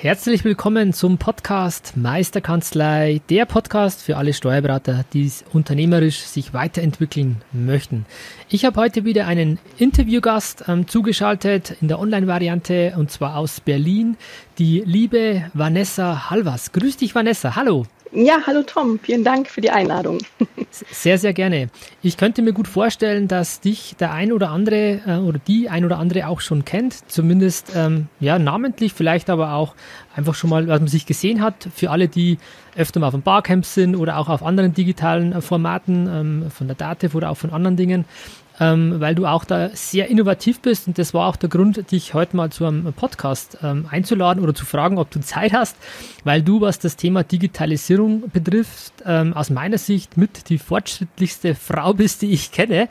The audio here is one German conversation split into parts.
Herzlich willkommen zum Podcast Meisterkanzlei, der Podcast für alle Steuerberater, die unternehmerisch sich weiterentwickeln möchten. Ich habe heute wieder einen Interviewgast ähm, zugeschaltet in der Online-Variante und zwar aus Berlin, die liebe Vanessa Halvas. Grüß dich, Vanessa. Hallo. Ja, hallo Tom, vielen Dank für die Einladung. Sehr, sehr gerne. Ich könnte mir gut vorstellen, dass dich der ein oder andere äh, oder die ein oder andere auch schon kennt, zumindest ähm, ja namentlich, vielleicht aber auch einfach schon mal, was man sich gesehen hat. Für alle, die öfter mal auf dem Barcamp sind oder auch auf anderen digitalen äh, Formaten, ähm, von der Dativ oder auch von anderen Dingen ähm, weil du auch da sehr innovativ bist und das war auch der Grund, dich heute mal zu einem Podcast ähm, einzuladen oder zu fragen, ob du Zeit hast, weil du, was das Thema Digitalisierung betrifft, ähm, aus meiner Sicht mit die fortschrittlichste Frau bist, die ich kenne.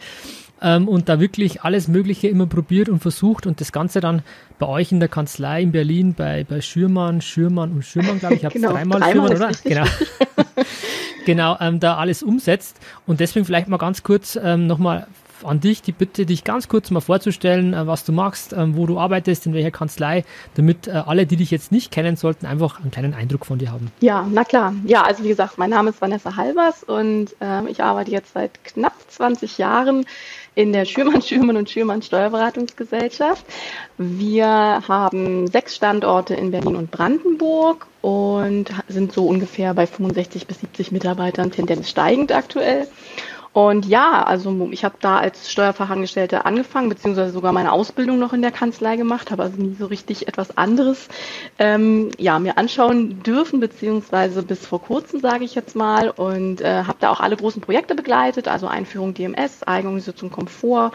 Ähm, und da wirklich alles Mögliche immer probiert und versucht und das Ganze dann bei euch in der Kanzlei in Berlin bei, bei Schürmann, Schürmann und Schürmann, glaube ich, habe genau, dreimal, dreimal Schürmann, oder? Genau. genau, ähm, da alles umsetzt. Und deswegen vielleicht mal ganz kurz ähm, nochmal an dich die Bitte, dich ganz kurz mal vorzustellen, äh, was du machst, ähm, wo du arbeitest, in welcher Kanzlei, damit äh, alle, die dich jetzt nicht kennen sollten, einfach einen kleinen Eindruck von dir haben. Ja, na klar. Ja, also wie gesagt, mein Name ist Vanessa Halvers und äh, ich arbeite jetzt seit knapp 20 Jahren in der Schürmann, Schürmann und Schürmann Steuerberatungsgesellschaft. Wir haben sechs Standorte in Berlin und Brandenburg und sind so ungefähr bei 65 bis 70 Mitarbeitern, Tendenz steigend aktuell. Und ja, also ich habe da als Steuerfachangestellte angefangen, beziehungsweise sogar meine Ausbildung noch in der Kanzlei gemacht, habe also nie so richtig etwas anderes ähm, ja, mir anschauen dürfen, beziehungsweise bis vor kurzem, sage ich jetzt mal, und äh, habe da auch alle großen Projekte begleitet, also Einführung DMS, Eigenorganisation Komfort,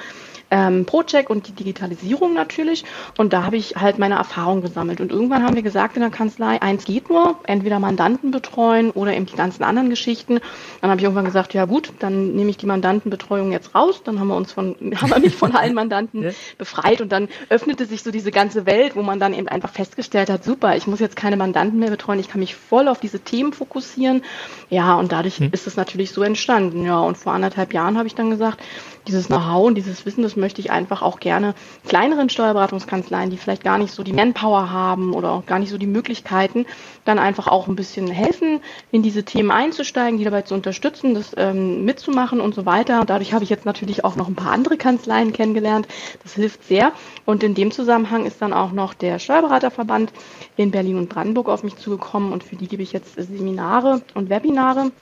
ähm, ProCheck und die Digitalisierung natürlich. Und da habe ich halt meine Erfahrung gesammelt. Und irgendwann haben wir gesagt in der Kanzlei, eins geht nur, entweder Mandanten betreuen oder eben die ganzen anderen Geschichten. Dann habe ich irgendwann gesagt, ja gut, dann nehme ich die Mandantenbetreuung jetzt raus. Dann haben wir uns von, haben wir mich von allen Mandanten ja. befreit und dann öffnete sich so diese ganze Welt, wo man dann eben einfach festgestellt hat, super, ich muss jetzt keine Mandanten mehr betreuen, ich kann mich voll auf diese Themen fokussieren. Ja, und dadurch hm. ist es natürlich so entstanden. Ja, und vor anderthalb Jahren habe ich dann gesagt, dieses Know-how und dieses Wissen, das möchte ich einfach auch gerne kleineren Steuerberatungskanzleien, die vielleicht gar nicht so die Manpower haben oder auch gar nicht so die Möglichkeiten, dann einfach auch ein bisschen helfen, in diese Themen einzusteigen, die dabei zu unterstützen, das ähm, mitzumachen und so weiter. Und dadurch habe ich jetzt natürlich auch noch ein paar andere Kanzleien kennengelernt. Das hilft sehr. Und in dem Zusammenhang ist dann auch noch der Steuerberaterverband in Berlin und Brandenburg auf mich zugekommen und für die gebe ich jetzt Seminare und Webinare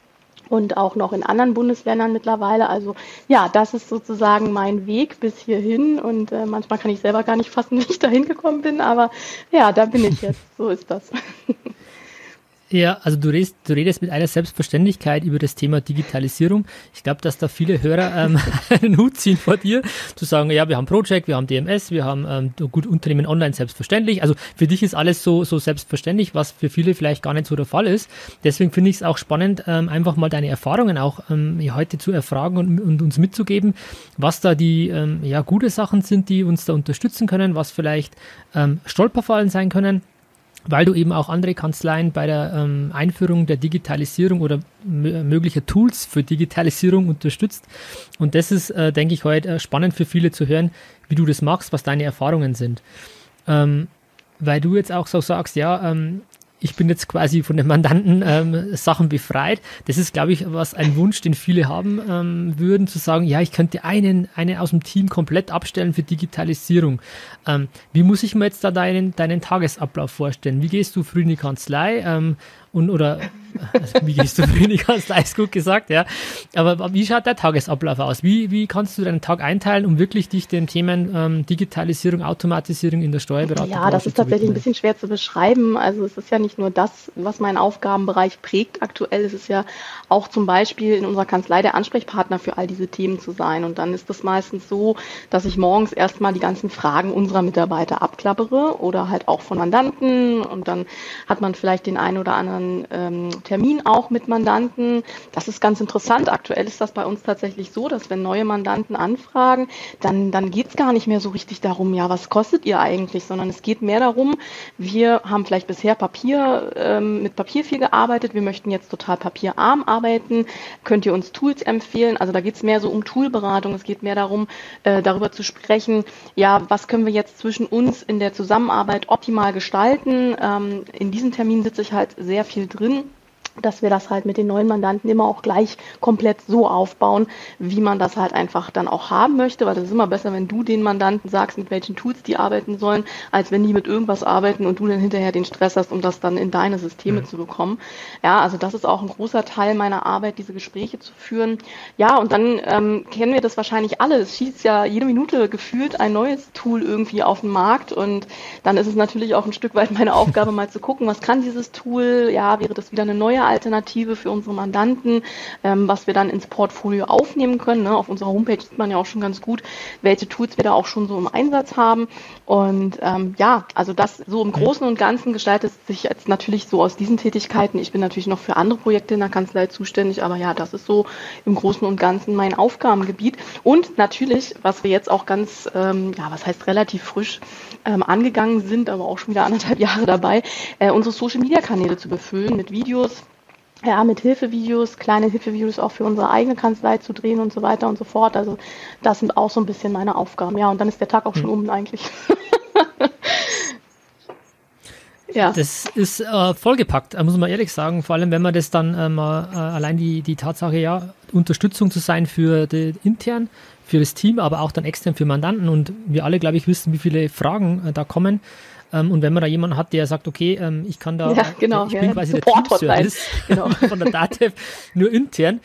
und auch noch in anderen Bundesländern mittlerweile. Also ja, das ist sozusagen mein Weg bis hierhin und äh, manchmal kann ich selber gar nicht fassen, wie ich da hingekommen bin, aber ja, da bin ich jetzt. So ist das. Ja, also du redest, du redest mit einer Selbstverständlichkeit über das Thema Digitalisierung. Ich glaube, dass da viele Hörer ähm, einen Hut ziehen vor dir, zu sagen, ja, wir haben Project, wir haben DMS, wir haben ähm, gut Unternehmen online selbstverständlich. Also für dich ist alles so, so selbstverständlich, was für viele vielleicht gar nicht so der Fall ist. Deswegen finde ich es auch spannend, ähm, einfach mal deine Erfahrungen auch ähm, heute zu erfragen und, und, uns mitzugeben, was da die ähm, ja, gute Sachen sind, die uns da unterstützen können, was vielleicht ähm, Stolperfallen sein können weil du eben auch andere Kanzleien bei der ähm, Einführung der Digitalisierung oder möglicher Tools für Digitalisierung unterstützt. Und das ist, äh, denke ich, heute äh, spannend für viele zu hören, wie du das machst, was deine Erfahrungen sind. Ähm, weil du jetzt auch so sagst, ja, ähm, ich bin jetzt quasi von den Mandanten ähm, Sachen befreit. Das ist, glaube ich, was ein Wunsch, den viele haben ähm, würden, zu sagen, ja, ich könnte einen, einen aus dem Team komplett abstellen für Digitalisierung. Ähm, wie muss ich mir jetzt da deinen, deinen Tagesablauf vorstellen? Wie gehst du früh in die Kanzlei? Ähm, und oder also, wie gehst du für die Kanzlei, ist gut gesagt, ja. Aber wie schaut der Tagesablauf aus? Wie, wie kannst du deinen Tag einteilen, um wirklich dich den Themen ähm, Digitalisierung, Automatisierung in der Steuerberatung Ja, das ist tatsächlich ein bisschen schwer zu beschreiben. Also es ist ja nicht nur das, was meinen Aufgabenbereich prägt aktuell. Es ist ja auch zum Beispiel in unserer Kanzlei der Ansprechpartner für all diese Themen zu sein. Und dann ist es meistens so, dass ich morgens erstmal die ganzen Fragen unserer Mitarbeiter abklappere oder halt auch von Mandanten. Und dann hat man vielleicht den einen oder anderen ähm, Termin auch mit Mandanten. Das ist ganz interessant. Aktuell ist das bei uns tatsächlich so, dass wenn neue Mandanten anfragen, dann, dann geht es gar nicht mehr so richtig darum, ja, was kostet ihr eigentlich, sondern es geht mehr darum, wir haben vielleicht bisher Papier, ähm, mit Papier viel gearbeitet, wir möchten jetzt total papierarm arbeiten. Könnt ihr uns Tools empfehlen? Also da geht es mehr so um Toolberatung. Es geht mehr darum, äh, darüber zu sprechen, ja, was können wir jetzt zwischen uns in der Zusammenarbeit optimal gestalten. Ähm, in diesem Termin sitze ich halt sehr viel drin dass wir das halt mit den neuen Mandanten immer auch gleich komplett so aufbauen, wie man das halt einfach dann auch haben möchte, weil das ist immer besser, wenn du den Mandanten sagst, mit welchen Tools die arbeiten sollen, als wenn die mit irgendwas arbeiten und du dann hinterher den Stress hast, um das dann in deine Systeme mhm. zu bekommen. Ja, also das ist auch ein großer Teil meiner Arbeit, diese Gespräche zu führen. Ja, und dann ähm, kennen wir das wahrscheinlich alle. Es schießt ja jede Minute gefühlt ein neues Tool irgendwie auf den Markt und dann ist es natürlich auch ein Stück weit meine Aufgabe, mal zu gucken, was kann dieses Tool? Ja, wäre das wieder eine neue Alternative für unsere Mandanten, ähm, was wir dann ins Portfolio aufnehmen können. Ne? Auf unserer Homepage sieht man ja auch schon ganz gut, welche Tools wir da auch schon so im Einsatz haben. Und ähm, ja, also das so im Großen und Ganzen gestaltet sich jetzt natürlich so aus diesen Tätigkeiten. Ich bin natürlich noch für andere Projekte in der Kanzlei zuständig, aber ja, das ist so im Großen und Ganzen mein Aufgabengebiet. Und natürlich, was wir jetzt auch ganz, ähm, ja, was heißt relativ frisch ähm, angegangen sind, aber auch schon wieder anderthalb Jahre dabei, äh, unsere Social-Media-Kanäle zu befüllen mit Videos, ja, mit Hilfevideos, kleine Hilfevideos auch für unsere eigene Kanzlei zu drehen und so weiter und so fort. Also das sind auch so ein bisschen meine Aufgaben. Ja, und dann ist der Tag auch schon hm. um eigentlich. ja. Das ist äh, vollgepackt, muss man ehrlich sagen. Vor allem, wenn man das dann ähm, äh, allein die, die Tatsache, ja, Unterstützung zu sein für die, intern, für das Team, aber auch dann extern für Mandanten. Und wir alle, glaube ich, wissen, wie viele Fragen äh, da kommen. Ähm, und wenn man da jemanden hat, der sagt, okay, ähm, ich kann da, ja, genau, ich bin ja, quasi der Teamservice genau, von der DATEV nur intern.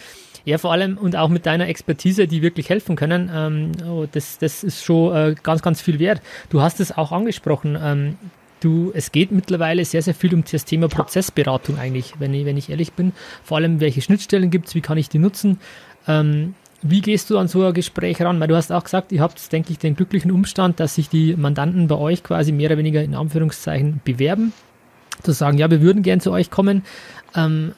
Ja, vor allem und auch mit deiner Expertise, die wirklich helfen können, ähm, oh, das, das ist schon äh, ganz, ganz viel wert. Du hast es auch angesprochen. Ähm, du, es geht mittlerweile sehr, sehr viel um das Thema Prozessberatung eigentlich, wenn ich, wenn ich ehrlich bin. Vor allem, welche Schnittstellen gibt es, wie kann ich die nutzen? Ähm, wie gehst du an so ein Gespräch ran? Weil du hast auch gesagt, ihr habt, denke ich, den glücklichen Umstand, dass sich die Mandanten bei euch quasi mehr oder weniger in Anführungszeichen bewerben. Zu sagen, ja, wir würden gern zu euch kommen. Ähm,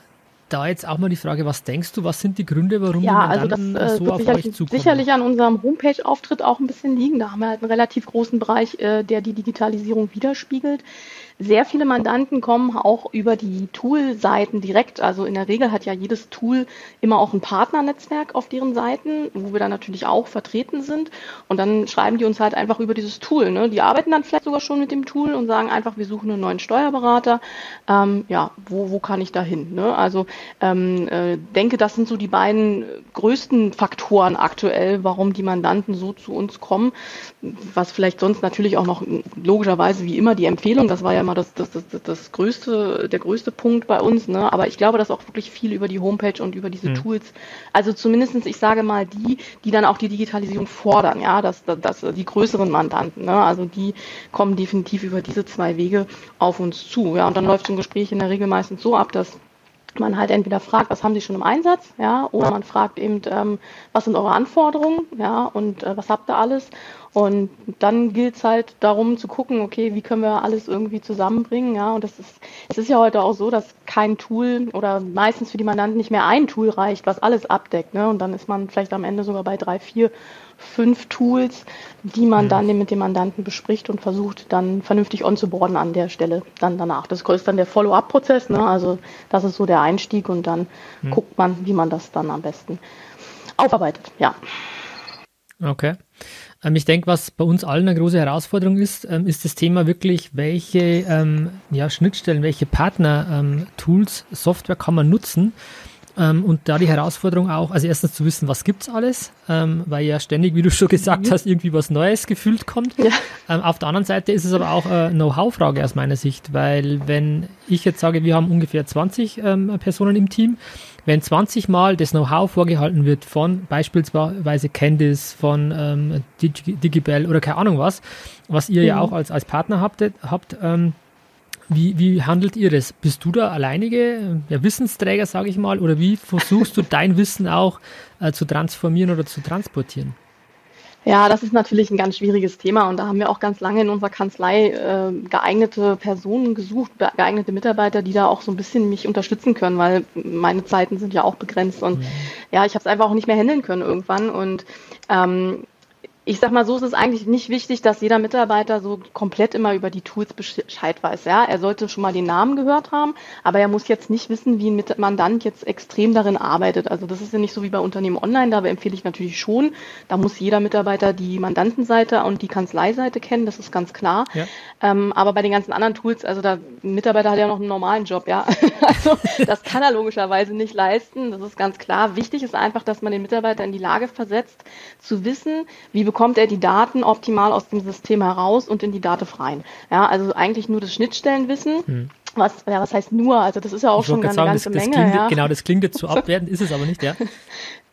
da jetzt auch mal die Frage, was denkst du, was sind die Gründe, warum ja, die Mandanten also das, äh, so auf euch zukommen? sicherlich an unserem Homepage-Auftritt auch ein bisschen liegen. Da haben wir halt einen relativ großen Bereich, äh, der die Digitalisierung widerspiegelt. Sehr viele Mandanten kommen auch über die Tool-Seiten direkt. Also in der Regel hat ja jedes Tool immer auch ein Partnernetzwerk auf deren Seiten, wo wir dann natürlich auch vertreten sind. Und dann schreiben die uns halt einfach über dieses Tool. Ne? Die arbeiten dann vielleicht sogar schon mit dem Tool und sagen einfach, wir suchen einen neuen Steuerberater. Ähm, ja, wo, wo kann ich da hin? Ne? Also ähm, äh, denke, das sind so die beiden größten Faktoren aktuell, warum die Mandanten so zu uns kommen. Was vielleicht sonst natürlich auch noch logischerweise wie immer die Empfehlung, das war ja immer das, das, das, das größte, der größte Punkt bei uns. Ne? Aber ich glaube, dass auch wirklich viel über die Homepage und über diese mhm. Tools, also zumindestens, ich sage mal, die, die dann auch die Digitalisierung fordern, ja, dass, dass, die größeren Mandanten, ne? also die kommen definitiv über diese zwei Wege auf uns zu. Ja, und dann läuft so ein Gespräch in der Regel meistens so ab, dass man halt entweder fragt, was haben Sie schon im Einsatz, ja, oder man fragt eben, ähm, was sind eure Anforderungen, ja, und äh, was habt ihr alles? Und dann gilt es halt darum zu gucken, okay, wie können wir alles irgendwie zusammenbringen, ja, und das ist, es ist ja heute auch so, dass kein Tool oder meistens für die Mandanten nicht mehr ein Tool reicht, was alles abdeckt, ne, und dann ist man vielleicht am Ende sogar bei drei, vier fünf Tools, die man mhm. dann mit dem Mandanten bespricht und versucht dann vernünftig onzuboarden an der Stelle dann danach. Das ist dann der Follow-up-Prozess, ne? also das ist so der Einstieg und dann mhm. guckt man, wie man das dann am besten aufarbeitet, ja. Okay. Ähm, ich denke, was bei uns allen eine große Herausforderung ist, ähm, ist das Thema wirklich, welche ähm, ja, Schnittstellen, welche Partner-Tools, Software kann man nutzen, Ähm, und da die Herausforderung auch, also erstens zu wissen, was gibt's alles, ähm, weil ja ständig, wie du schon gesagt mhm. hast, irgendwie was Neues gefühlt kommt. Ja. Ähm, auf der anderen Seite ist es aber auch eine Know-how-Frage aus meiner Sicht, weil wenn ich jetzt sage, wir haben ungefähr 20 ähm, Personen im Team, wenn 20 Mal das Know-how vorgehalten wird von beispielsweise Candice, von ähm, Digibel oder keine Ahnung was, was ihr mhm. ja auch als, als Partner habt, habt ähm, wie, wie handelt ihr das? Bist du da alleinige ja, Wissensträger, sage ich mal, oder wie versuchst du dein Wissen auch äh, zu transformieren oder zu transportieren? Ja, das ist natürlich ein ganz schwieriges Thema und da haben wir auch ganz lange in unserer Kanzlei äh, geeignete Personen gesucht, geeignete Mitarbeiter, die da auch so ein bisschen mich unterstützen können, weil meine Zeiten sind ja auch begrenzt und mhm. ja, ich habe es einfach auch nicht mehr handeln können irgendwann und ähm, ich sag mal so, ist es eigentlich nicht wichtig, dass jeder Mitarbeiter so komplett immer über die Tools Bescheid weiß. Ja, er sollte schon mal den Namen gehört haben, aber er muss jetzt nicht wissen, wie ein Mandant jetzt extrem darin arbeitet. Also das ist ja nicht so wie bei Unternehmen online, da empfehle ich natürlich schon. Da muss jeder Mitarbeiter die Mandantenseite und die Kanzleiseite kennen, das ist ganz klar. Ja. Ähm, aber bei den ganzen anderen Tools, also da ein Mitarbeiter hat ja noch einen normalen Job, ja. also das kann er logischerweise nicht leisten. Das ist ganz klar. Wichtig ist einfach, dass man den Mitarbeiter in die Lage versetzt, zu wissen, wie bekommt er die Daten optimal aus dem System heraus und in die Daten rein. Ja, also eigentlich nur das Schnittstellenwissen. Hm. Was, ja, was heißt nur? Also das ist ja auch ich schon eine sagen, ganze das, das Menge. Klingt, ja. Genau, das klingt jetzt zu abwertend, ist es aber nicht, ja.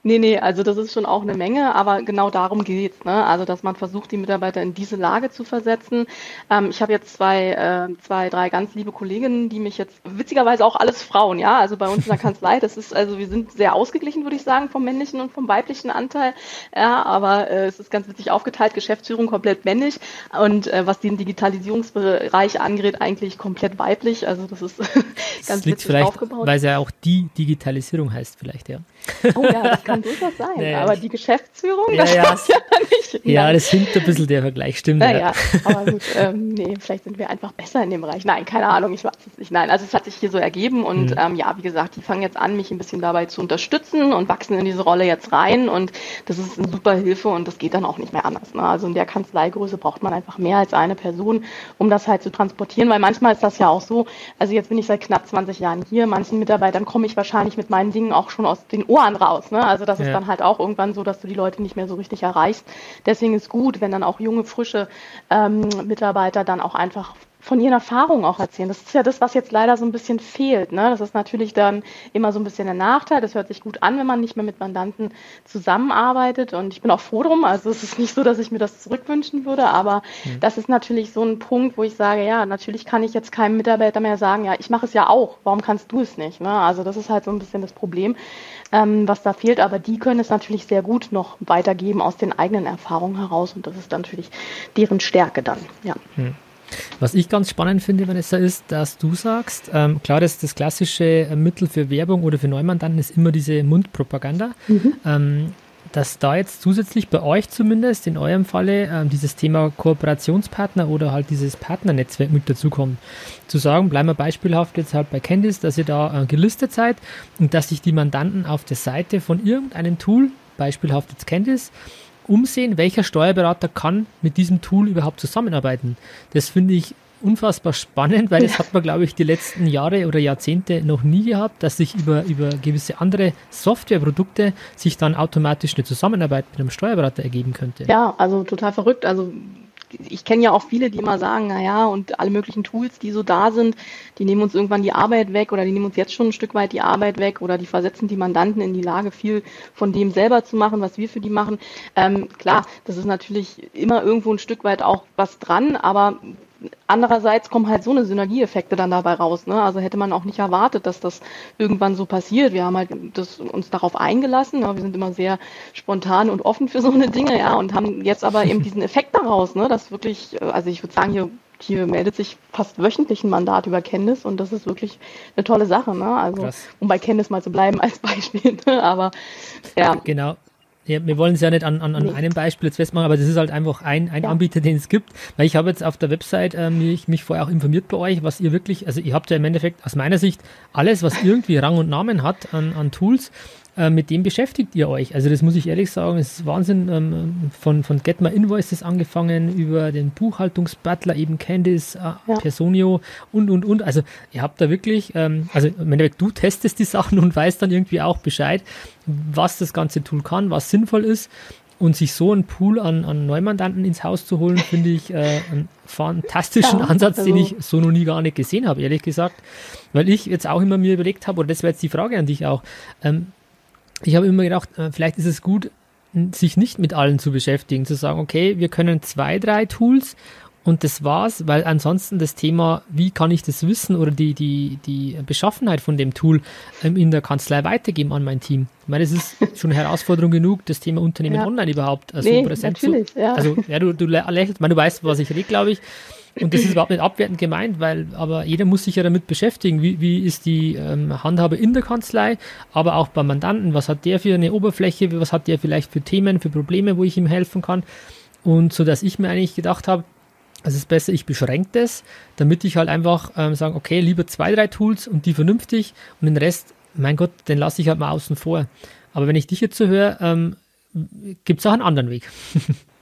Nee, nee, also das ist schon auch eine Menge, aber genau darum geht's, ne? Also dass man versucht, die Mitarbeiter in diese Lage zu versetzen. Ähm, ich habe jetzt zwei, äh, zwei, drei ganz liebe Kolleginnen, die mich jetzt witzigerweise auch alles Frauen, ja, also bei uns in der Kanzlei, das ist, also wir sind sehr ausgeglichen, würde ich sagen, vom männlichen und vom weiblichen Anteil. Ja, aber äh, es ist ganz witzig aufgeteilt, Geschäftsführung komplett männlich und äh, was den Digitalisierungsbereich angeht, eigentlich komplett weiblich. Also das ist ganz das witzig vielleicht, aufgebaut. Weil es ja auch die Digitalisierung heißt, vielleicht, ja. Oh ja, das kann durchaus sein. Naja. Aber die Geschäftsführung, ja, das ja, ja nicht. Ja, das hinkt ein bisschen der Vergleich, stimmt. Naja, ja. aber gut, ähm, nee, vielleicht sind wir einfach besser in dem Bereich. Nein, keine Ahnung, ich weiß es nicht. Nein, also es hat sich hier so ergeben und mhm. ähm, ja, wie gesagt, die fangen jetzt an, mich ein bisschen dabei zu unterstützen und wachsen in diese Rolle jetzt rein und das ist eine super Hilfe und das geht dann auch nicht mehr anders. Ne? Also in der Kanzleigröße braucht man einfach mehr als eine Person, um das halt zu transportieren, weil manchmal ist das ja auch so, also jetzt bin ich seit knapp 20 Jahren hier, manchen Mitarbeitern komme ich wahrscheinlich mit meinen Dingen auch schon aus den Ohren raus. Ne? Also das ja. ist dann halt auch irgendwann so, dass du die Leute nicht mehr so richtig erreichst. Deswegen ist gut, wenn dann auch junge, frische ähm, Mitarbeiter dann auch einfach von ihren Erfahrungen auch erzählen. Das ist ja das, was jetzt leider so ein bisschen fehlt. Ne? Das ist natürlich dann immer so ein bisschen ein Nachteil. Das hört sich gut an, wenn man nicht mehr mit Mandanten zusammenarbeitet. Und ich bin auch froh drum. Also es ist nicht so, dass ich mir das zurückwünschen würde, aber mhm. das ist natürlich so ein Punkt, wo ich sage, ja, natürlich kann ich jetzt keinem Mitarbeiter mehr sagen, ja, ich mache es ja auch. Warum kannst du es nicht? Ne? Also das ist halt so ein bisschen das Problem, ähm, was da fehlt. Aber die können es natürlich sehr gut noch weitergeben aus den eigenen Erfahrungen heraus. Und das ist natürlich deren Stärke dann. Ja. Mhm. Was ich ganz spannend finde, Vanessa, ist, dass du sagst, ähm, klar, dass das klassische äh, Mittel für Werbung oder für Neumandanten ist immer diese Mundpropaganda. Mhm. Ähm, dass da jetzt zusätzlich bei euch zumindest, in eurem Falle, ähm, dieses Thema Kooperationspartner oder halt dieses Partnernetzwerk mit dazukommt. Zu sagen, bleiben wir beispielhaft jetzt halt bei Candice, dass ihr da äh, gelistet seid und dass sich die Mandanten auf der Seite von irgendeinem Tool, beispielhaft jetzt Candice, umsehen, welcher Steuerberater kann mit diesem Tool überhaupt zusammenarbeiten. Das finde ich unfassbar spannend, weil das hat man, glaube ich, die letzten Jahre oder Jahrzehnte noch nie gehabt, dass sich über, über gewisse andere Softwareprodukte sich dann automatisch eine Zusammenarbeit mit einem Steuerberater ergeben könnte. Ja, also total verrückt. Also ich kenne ja auch viele, die immer sagen, naja, und alle möglichen Tools, die so da sind, die nehmen uns irgendwann die Arbeit weg oder die nehmen uns jetzt schon ein Stück weit die Arbeit weg oder die versetzen die Mandanten in die Lage, viel von dem selber zu machen, was wir für die machen. Ähm, klar, das ist natürlich immer irgendwo ein Stück weit auch was dran, aber andererseits kommen halt so eine Synergieeffekte dann dabei raus. Ne? Also hätte man auch nicht erwartet, dass das irgendwann so passiert. Wir haben halt das, uns darauf eingelassen. Ja? Wir sind immer sehr spontan und offen für so eine Dinge, ja, und haben jetzt aber eben diesen Effekt daraus, ne? dass wirklich, also ich würde sagen, hier hier meldet sich fast wöchentlich ein Mandat über Kenntnis und das ist wirklich eine tolle Sache. Ne? Also, Krass. um bei Kenntnis mal zu bleiben als Beispiel. Ne? Aber ja. Genau. Ja, wir wollen es ja nicht an, an, an nee. einem Beispiel jetzt festmachen, aber das ist halt einfach ein, ein ja. Anbieter, den es gibt. Weil ich habe jetzt auf der Website äh, mich, mich vorher auch informiert bei euch, was ihr wirklich, also ihr habt ja im Endeffekt aus meiner Sicht alles, was irgendwie Rang und Namen hat an, an Tools, äh, mit dem beschäftigt ihr euch. Also das muss ich ehrlich sagen, es ist Wahnsinn. Ähm, von, von Get My Invoices angefangen, über den Buchhaltungsbutler, eben Candice, äh, ja. Personio und, und, und. Also ihr habt da wirklich, ähm, also du testest die Sachen und weißt dann irgendwie auch Bescheid, was das ganze Tool kann, was sinnvoll ist. Und sich so einen Pool an, an Neumandanten ins Haus zu holen, finde ich äh, einen fantastischen ja, Ansatz, also den ich so noch nie gar nicht gesehen habe, ehrlich gesagt. Weil ich jetzt auch immer mir überlegt habe, oder das wäre jetzt die Frage an dich auch, ähm, ich habe immer gedacht, äh, vielleicht ist es gut, sich nicht mit allen zu beschäftigen, zu sagen, okay, wir können zwei, drei Tools und das war's, weil ansonsten das Thema, wie kann ich das wissen oder die, die, die Beschaffenheit von dem Tool ähm, in der Kanzlei weitergeben an mein Team. Ich meine, es ist schon eine Herausforderung genug, das Thema Unternehmen ja. online überhaupt also nee, präsent zu. Ja. Also, ja, du, du lächelst, meine, du weißt, was ich rede, glaube ich. Und das ist überhaupt nicht abwertend gemeint, weil aber jeder muss sich ja damit beschäftigen, wie, wie ist die ähm, Handhabe in der Kanzlei, aber auch beim Mandanten, was hat der für eine Oberfläche, was hat der vielleicht für Themen, für Probleme, wo ich ihm helfen kann. Und so dass ich mir eigentlich gedacht habe, es ist besser, ich beschränke das, damit ich halt einfach ähm, sagen, okay, lieber zwei, drei Tools und die vernünftig und den Rest, mein Gott, den lasse ich halt mal außen vor. Aber wenn ich dich jetzt so höre, ähm, gibt es auch einen anderen Weg.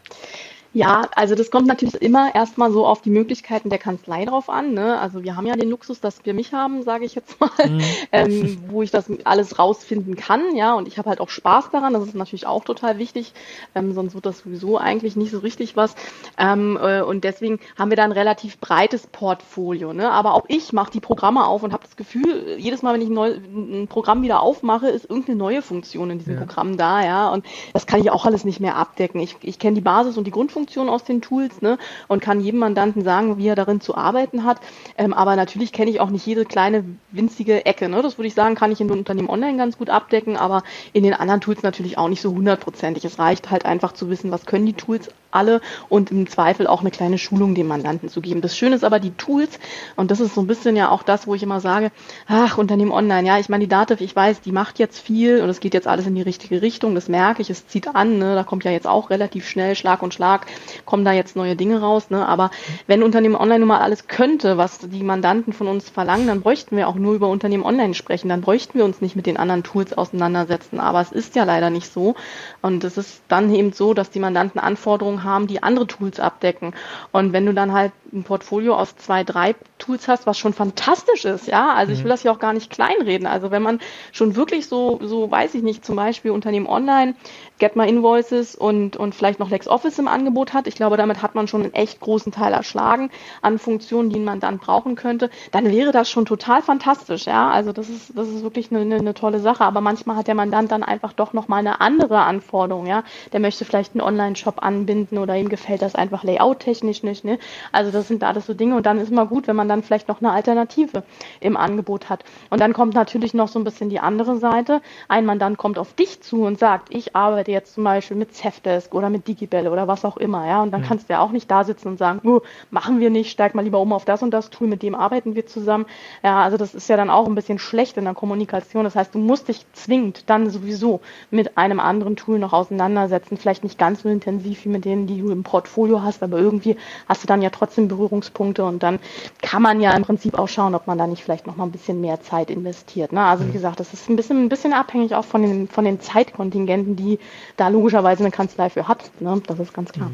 Ja, also das kommt natürlich immer erstmal so auf die Möglichkeiten der Kanzlei drauf an. Ne? Also wir haben ja den Luxus, dass wir mich haben, sage ich jetzt mal, mhm. ähm, wo ich das alles rausfinden kann. Ja, und ich habe halt auch Spaß daran. Das ist natürlich auch total wichtig. Ähm, sonst wird das sowieso eigentlich nicht so richtig was. Ähm, äh, und deswegen haben wir da ein relativ breites Portfolio. Ne? Aber auch ich mache die Programme auf und habe das Gefühl, jedes Mal, wenn ich ein, neu, ein, Programm wieder aufmache, ist irgendeine neue Funktion in diesem ja. Programm da. Ja, und das kann ich auch alles nicht mehr abdecken. Ich, ich kenne die Basis und die Grundfunktion Funktion aus den Tools ne, und kann jedem Mandanten sagen, wie er darin zu arbeiten hat. Ähm, aber natürlich kenne ich auch nicht jede kleine winzige Ecke. Ne? Das würde ich sagen, kann ich in einem Unternehmen online ganz gut abdecken, aber in den anderen Tools natürlich auch nicht so hundertprozentig. Es reicht halt einfach zu wissen, was können die Tools alle und im Zweifel auch eine kleine Schulung dem Mandanten zu geben. Das Schöne ist aber die Tools und das ist so ein bisschen ja auch das, wo ich immer sage, ach, Unternehmen online, ja, ich meine, die Dativ, ich weiß, die macht jetzt viel und es geht jetzt alles in die richtige Richtung, das merke ich, es zieht an, ne? da kommt ja jetzt auch relativ schnell Schlag und Schlag, kommen da jetzt neue Dinge raus, ne? aber wenn Unternehmen online nun mal alles könnte, was die Mandanten von uns verlangen, dann bräuchten wir auch nur über Unternehmen online sprechen, dann bräuchten wir uns nicht mit den anderen Tools auseinandersetzen, aber es ist ja leider nicht so und es ist dann eben so, dass die Mandanten Anforderungen haben, die andere Tools abdecken. Und wenn du dann halt ein Portfolio aus zwei, drei Tools hast, was schon fantastisch ist, ja, also mhm. ich will das ja auch gar nicht kleinreden. Also wenn man schon wirklich so, so weiß ich nicht, zum Beispiel Unternehmen online, Get My Invoices und, und vielleicht noch LexOffice im Angebot hat, ich glaube, damit hat man schon einen echt großen Teil erschlagen an Funktionen, die man dann brauchen könnte, dann wäre das schon total fantastisch, ja. Also das ist, das ist wirklich eine, eine, tolle Sache. Aber manchmal hat der Mandant dann einfach doch nochmal eine andere Anforderung, ja. Der möchte vielleicht einen Online-Shop anbinden oder ihm gefällt das einfach layout-technisch nicht, ne? Also das sind alles so Dinge und dann ist immer gut, wenn man dann vielleicht noch eine Alternative im Angebot hat. Und dann kommt natürlich noch so ein bisschen die andere Seite. Ein Mandant kommt auf dich zu und sagt, ich arbeite jetzt zum Beispiel mit Zefdesk oder mit Digibelle oder was auch immer, ja. Und dann mhm. kannst du ja auch nicht da sitzen und sagen, oh, machen wir nicht, steig mal lieber um auf das und das Tool, mit dem arbeiten wir zusammen. Ja, also das ist ja dann auch ein bisschen schlecht in der Kommunikation. Das heißt, du musst dich zwingend dann sowieso mit einem anderen Tool noch auseinandersetzen. Vielleicht nicht ganz so intensiv wie mit denen, die du im Portfolio hast, aber irgendwie hast du dann ja trotzdem Berührungspunkte und dann kann man ja im Prinzip auch schauen, ob man da nicht vielleicht noch mal ein bisschen mehr Zeit investiert. Ne? Also wie mhm. gesagt, das ist ein bisschen, ein bisschen abhängig auch von den, von den Zeitkontingenten, die da logischerweise eine Kanzlei für hat. Ne? Das ist ganz klar.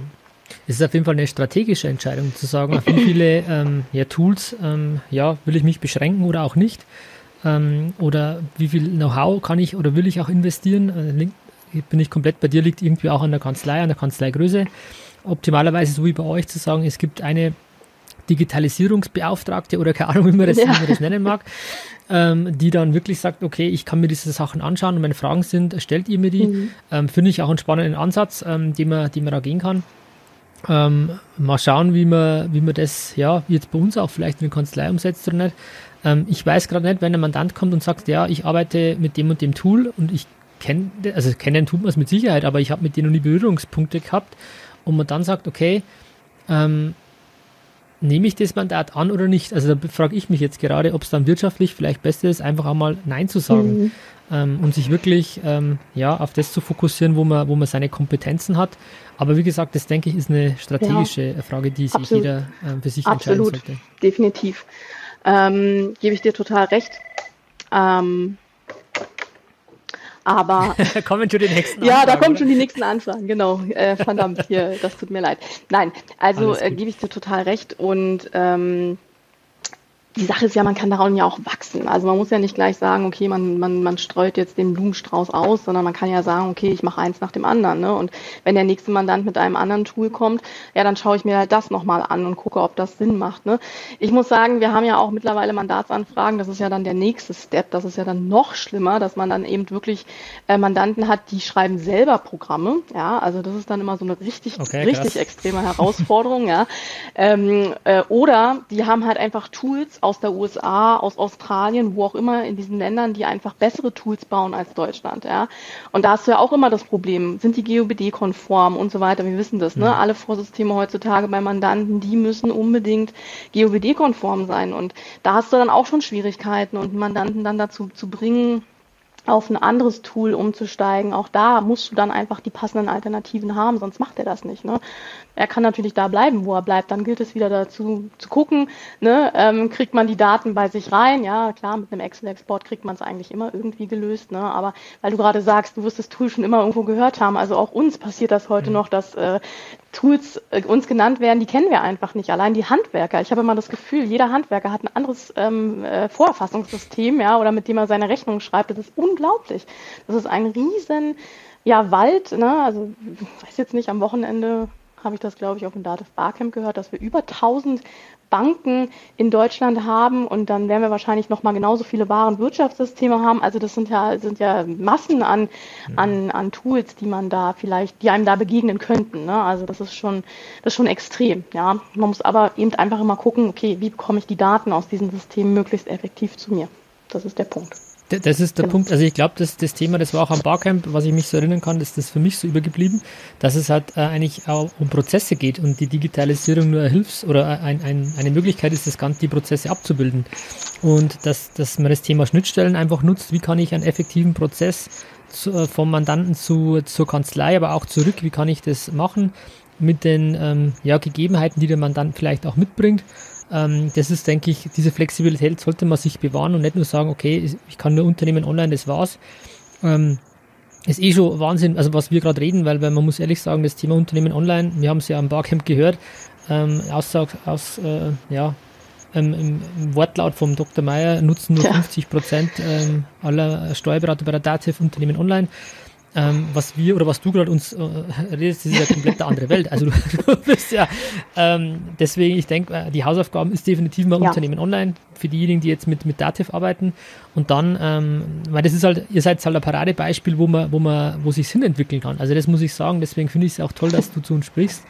Es ist auf jeden Fall eine strategische Entscheidung zu sagen, auf wie viele ähm, ja, Tools ähm, ja, will ich mich beschränken oder auch nicht. Ähm, oder wie viel Know-how kann ich oder will ich auch investieren. Äh, bin ich komplett bei dir, liegt irgendwie auch an der Kanzlei, an der Kanzleigröße. Optimalerweise so wie bei euch zu sagen, es gibt eine Digitalisierungsbeauftragte oder keine Ahnung, wie man das, ja. wie man das nennen mag, ähm, die dann wirklich sagt, okay, ich kann mir diese Sachen anschauen und wenn Fragen sind, stellt ihr mir die. Mhm. Ähm, Finde ich auch einen spannenden Ansatz, ähm, den, man, den man da gehen kann. Ähm, mal schauen, wie man, wie man das ja jetzt bei uns auch vielleicht in der Kanzlei umsetzt oder nicht. Ähm, ich weiß gerade nicht, wenn ein Mandant kommt und sagt, ja, ich arbeite mit dem und dem Tool und ich kenne, also kennen tut man es mit Sicherheit, aber ich habe mit denen noch nie Berührungspunkte gehabt und man dann sagt, okay, ähm, nehme ich das Mandat an oder nicht? Also da frage ich mich jetzt gerade, ob es dann wirtschaftlich vielleicht besser ist, einfach einmal Nein zu sagen mhm. ähm, und sich wirklich ähm, ja, auf das zu fokussieren, wo man, wo man seine Kompetenzen hat. Aber wie gesagt, das denke ich ist eine strategische ja. Frage, die sich Absolut. jeder äh, für sich Absolut. entscheiden sollte. Definitiv. Ähm, gebe ich dir total recht. Ähm, Aber da kommen schon die nächsten Anfragen. Ja, da kommen oder? schon die nächsten Anfragen, genau. Äh, verdammt, hier, das tut mir leid. Nein, also äh, gebe ich dir total recht. Und ähm, die Sache ist ja, man kann daran ja auch wachsen. Also man muss ja nicht gleich sagen, okay, man, man, man streut jetzt den Blumenstrauß aus, sondern man kann ja sagen, okay, ich mache eins nach dem anderen. Ne? Und wenn der nächste Mandant mit einem anderen Tool kommt, ja, dann schaue ich mir halt das nochmal an und gucke, ob das Sinn macht. Ne? Ich muss sagen, wir haben ja auch mittlerweile Mandatsanfragen, das ist ja dann der nächste Step, das ist ja dann noch schlimmer, dass man dann eben wirklich äh, Mandanten hat, die schreiben selber Programme. Ja, also das ist dann immer so eine richtig, okay, richtig extreme Herausforderung. ja. Ähm, äh, oder die haben halt einfach Tools, aus der USA, aus Australien, wo auch immer in diesen Ländern, die einfach bessere Tools bauen als Deutschland, ja. Und da hast du ja auch immer das Problem, sind die GOBD-konform und so weiter. Wir wissen das, ne? Mhm. Alle Vorsysteme heutzutage bei Mandanten, die müssen unbedingt GOBD-konform sein. Und da hast du dann auch schon Schwierigkeiten und Mandanten dann dazu zu bringen, auf ein anderes Tool umzusteigen. Auch da musst du dann einfach die passenden Alternativen haben, sonst macht er das nicht. Ne? Er kann natürlich da bleiben, wo er bleibt. Dann gilt es wieder dazu zu gucken, ne? ähm, kriegt man die Daten bei sich rein. Ja, klar, mit einem Excel-Export kriegt man es eigentlich immer irgendwie gelöst. Ne? Aber weil du gerade sagst, du wirst das Tool schon immer irgendwo gehört haben. Also auch uns passiert das heute mhm. noch, dass äh, Tools äh, uns genannt werden, die kennen wir einfach nicht. Allein die Handwerker. Ich habe immer das Gefühl, jeder Handwerker hat ein anderes ähm, äh, Vorerfassungssystem, ja, oder mit dem er seine Rechnung schreibt. Das ist unglaublich. Das ist ein riesen ja, Wald, ne? Also ich weiß jetzt nicht, am Wochenende habe ich das, glaube ich, auf dem Dativ Barcamp gehört, dass wir über 1000 Banken in Deutschland haben und dann werden wir wahrscheinlich noch mal genauso viele Warenwirtschaftssysteme haben. Also das sind ja sind ja Massen an an, an Tools, die man da vielleicht, die einem da begegnen könnten. Ne? Also das ist schon das ist schon extrem. Ja, man muss aber eben einfach immer gucken, okay, wie bekomme ich die Daten aus diesen Systemen möglichst effektiv zu mir. Das ist der Punkt. Das ist der genau. Punkt. Also ich glaube, das, das Thema, das war auch am Barcamp, was ich mich so erinnern kann, ist das für mich so übergeblieben, dass es halt äh, eigentlich auch um Prozesse geht und die Digitalisierung nur Hilfs- oder ein, ein, eine Möglichkeit ist, das Ganze die Prozesse abzubilden. Und dass, dass man das Thema Schnittstellen einfach nutzt, wie kann ich einen effektiven Prozess zu, äh, vom Mandanten zu, zur Kanzlei, aber auch zurück, wie kann ich das machen mit den ähm, ja, Gegebenheiten, die der Mandant vielleicht auch mitbringt ähm, das ist, denke ich, diese Flexibilität sollte man sich bewahren und nicht nur sagen, okay, ich kann nur Unternehmen online, das war's. Ähm, ist eh schon Wahnsinn, also was wir gerade reden, weil, weil man muss ehrlich sagen, das Thema Unternehmen online, wir haben es ja am Barcamp gehört, ähm, Aussage aus, äh, ja, ähm, im, im, Wortlaut vom Dr. Meyer nutzen nur ja. 50 Prozent ähm, aller Steuerberater bei der DATEV Unternehmen online ähm, was wir oder was du gerade uns äh, redest, ist ja komplett eine andere Welt. Also du, du bist ja ähm, deswegen, ich denke, äh, die Hausaufgaben ist definitiv mal ja. Unternehmen online für diejenigen, die jetzt mit mit Dativ arbeiten und dann, ähm, weil das ist halt, ihr seid halt ein Paradebeispiel, wo man, wo man, wo sich Sinn entwickeln kann. Also das muss ich sagen. Deswegen finde ich es auch toll, dass du zu uns sprichst.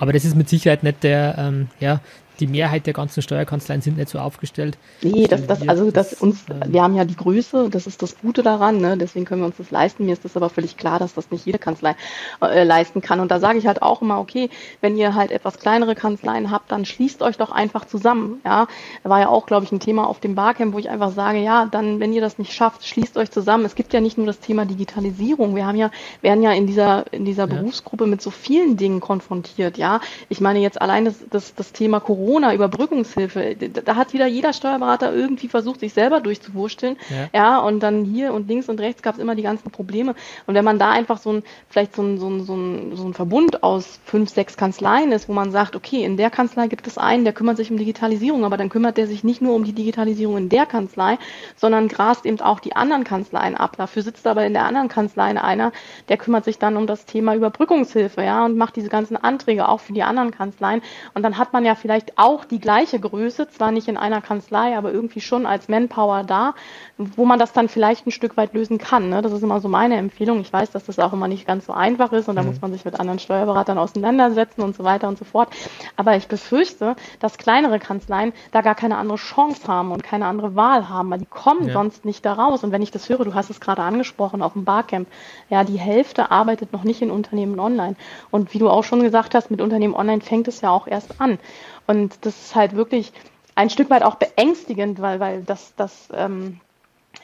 Aber das ist mit Sicherheit nicht der, ähm, ja, die Mehrheit der ganzen Steuerkanzleien sind nicht so aufgestellt. Nee, das, das, also das uns, ähm, wir haben ja die Größe, das ist das Gute daran, ne? deswegen können wir uns das leisten. Mir ist das aber völlig klar, dass das nicht jede Kanzlei äh, leisten kann. Und da sage ich halt auch immer, okay, wenn ihr halt etwas kleinere Kanzleien habt, dann schließt euch doch einfach zusammen. Ja, da war ja auch, glaube ich, ein Thema auf dem Barcamp, wo ich einfach sage, ja, dann, wenn ihr das nicht schafft, schließt euch zusammen. Es gibt ja nicht nur das Thema Digitalisierung. Wir haben ja, werden ja in dieser, in dieser ja. Berufsgruppe mit so vielen Dingen konfrontiert. Ja, ich meine jetzt allein das, das, das Thema Corona Corona-Überbrückungshilfe, da hat wieder jeder Steuerberater irgendwie versucht, sich selber durchzuwursteln. Ja, ja und dann hier und links und rechts gab es immer die ganzen Probleme. Und wenn man da einfach so ein, vielleicht so ein, so ein, so ein, so ein Verbund aus fünf, sechs Kanzleien ist, wo man sagt, okay, in der Kanzlei gibt es einen, der kümmert sich um Digitalisierung, aber dann kümmert der sich nicht nur um die Digitalisierung in der Kanzlei, sondern grast eben auch die anderen Kanzleien ab. Dafür sitzt aber in der anderen Kanzlei einer, der kümmert sich dann um das Thema Überbrückungshilfe, ja, und macht diese ganzen Anträge auch für die anderen Kanzleien. Und dann hat man ja vielleicht auch die gleiche Größe, zwar nicht in einer Kanzlei, aber irgendwie schon als Manpower da, wo man das dann vielleicht ein Stück weit lösen kann. Ne? Das ist immer so meine Empfehlung. Ich weiß, dass das auch immer nicht ganz so einfach ist und da mhm. muss man sich mit anderen Steuerberatern auseinandersetzen und so weiter und so fort. Aber ich befürchte, dass kleinere Kanzleien da gar keine andere Chance haben und keine andere Wahl haben, weil die kommen ja. sonst nicht da raus. Und wenn ich das höre, du hast es gerade angesprochen auf dem Barcamp, ja, die Hälfte arbeitet noch nicht in Unternehmen online. Und wie du auch schon gesagt hast, mit Unternehmen online fängt es ja auch erst an. Und das ist halt wirklich ein Stück weit auch beängstigend, weil, weil das, das, ähm,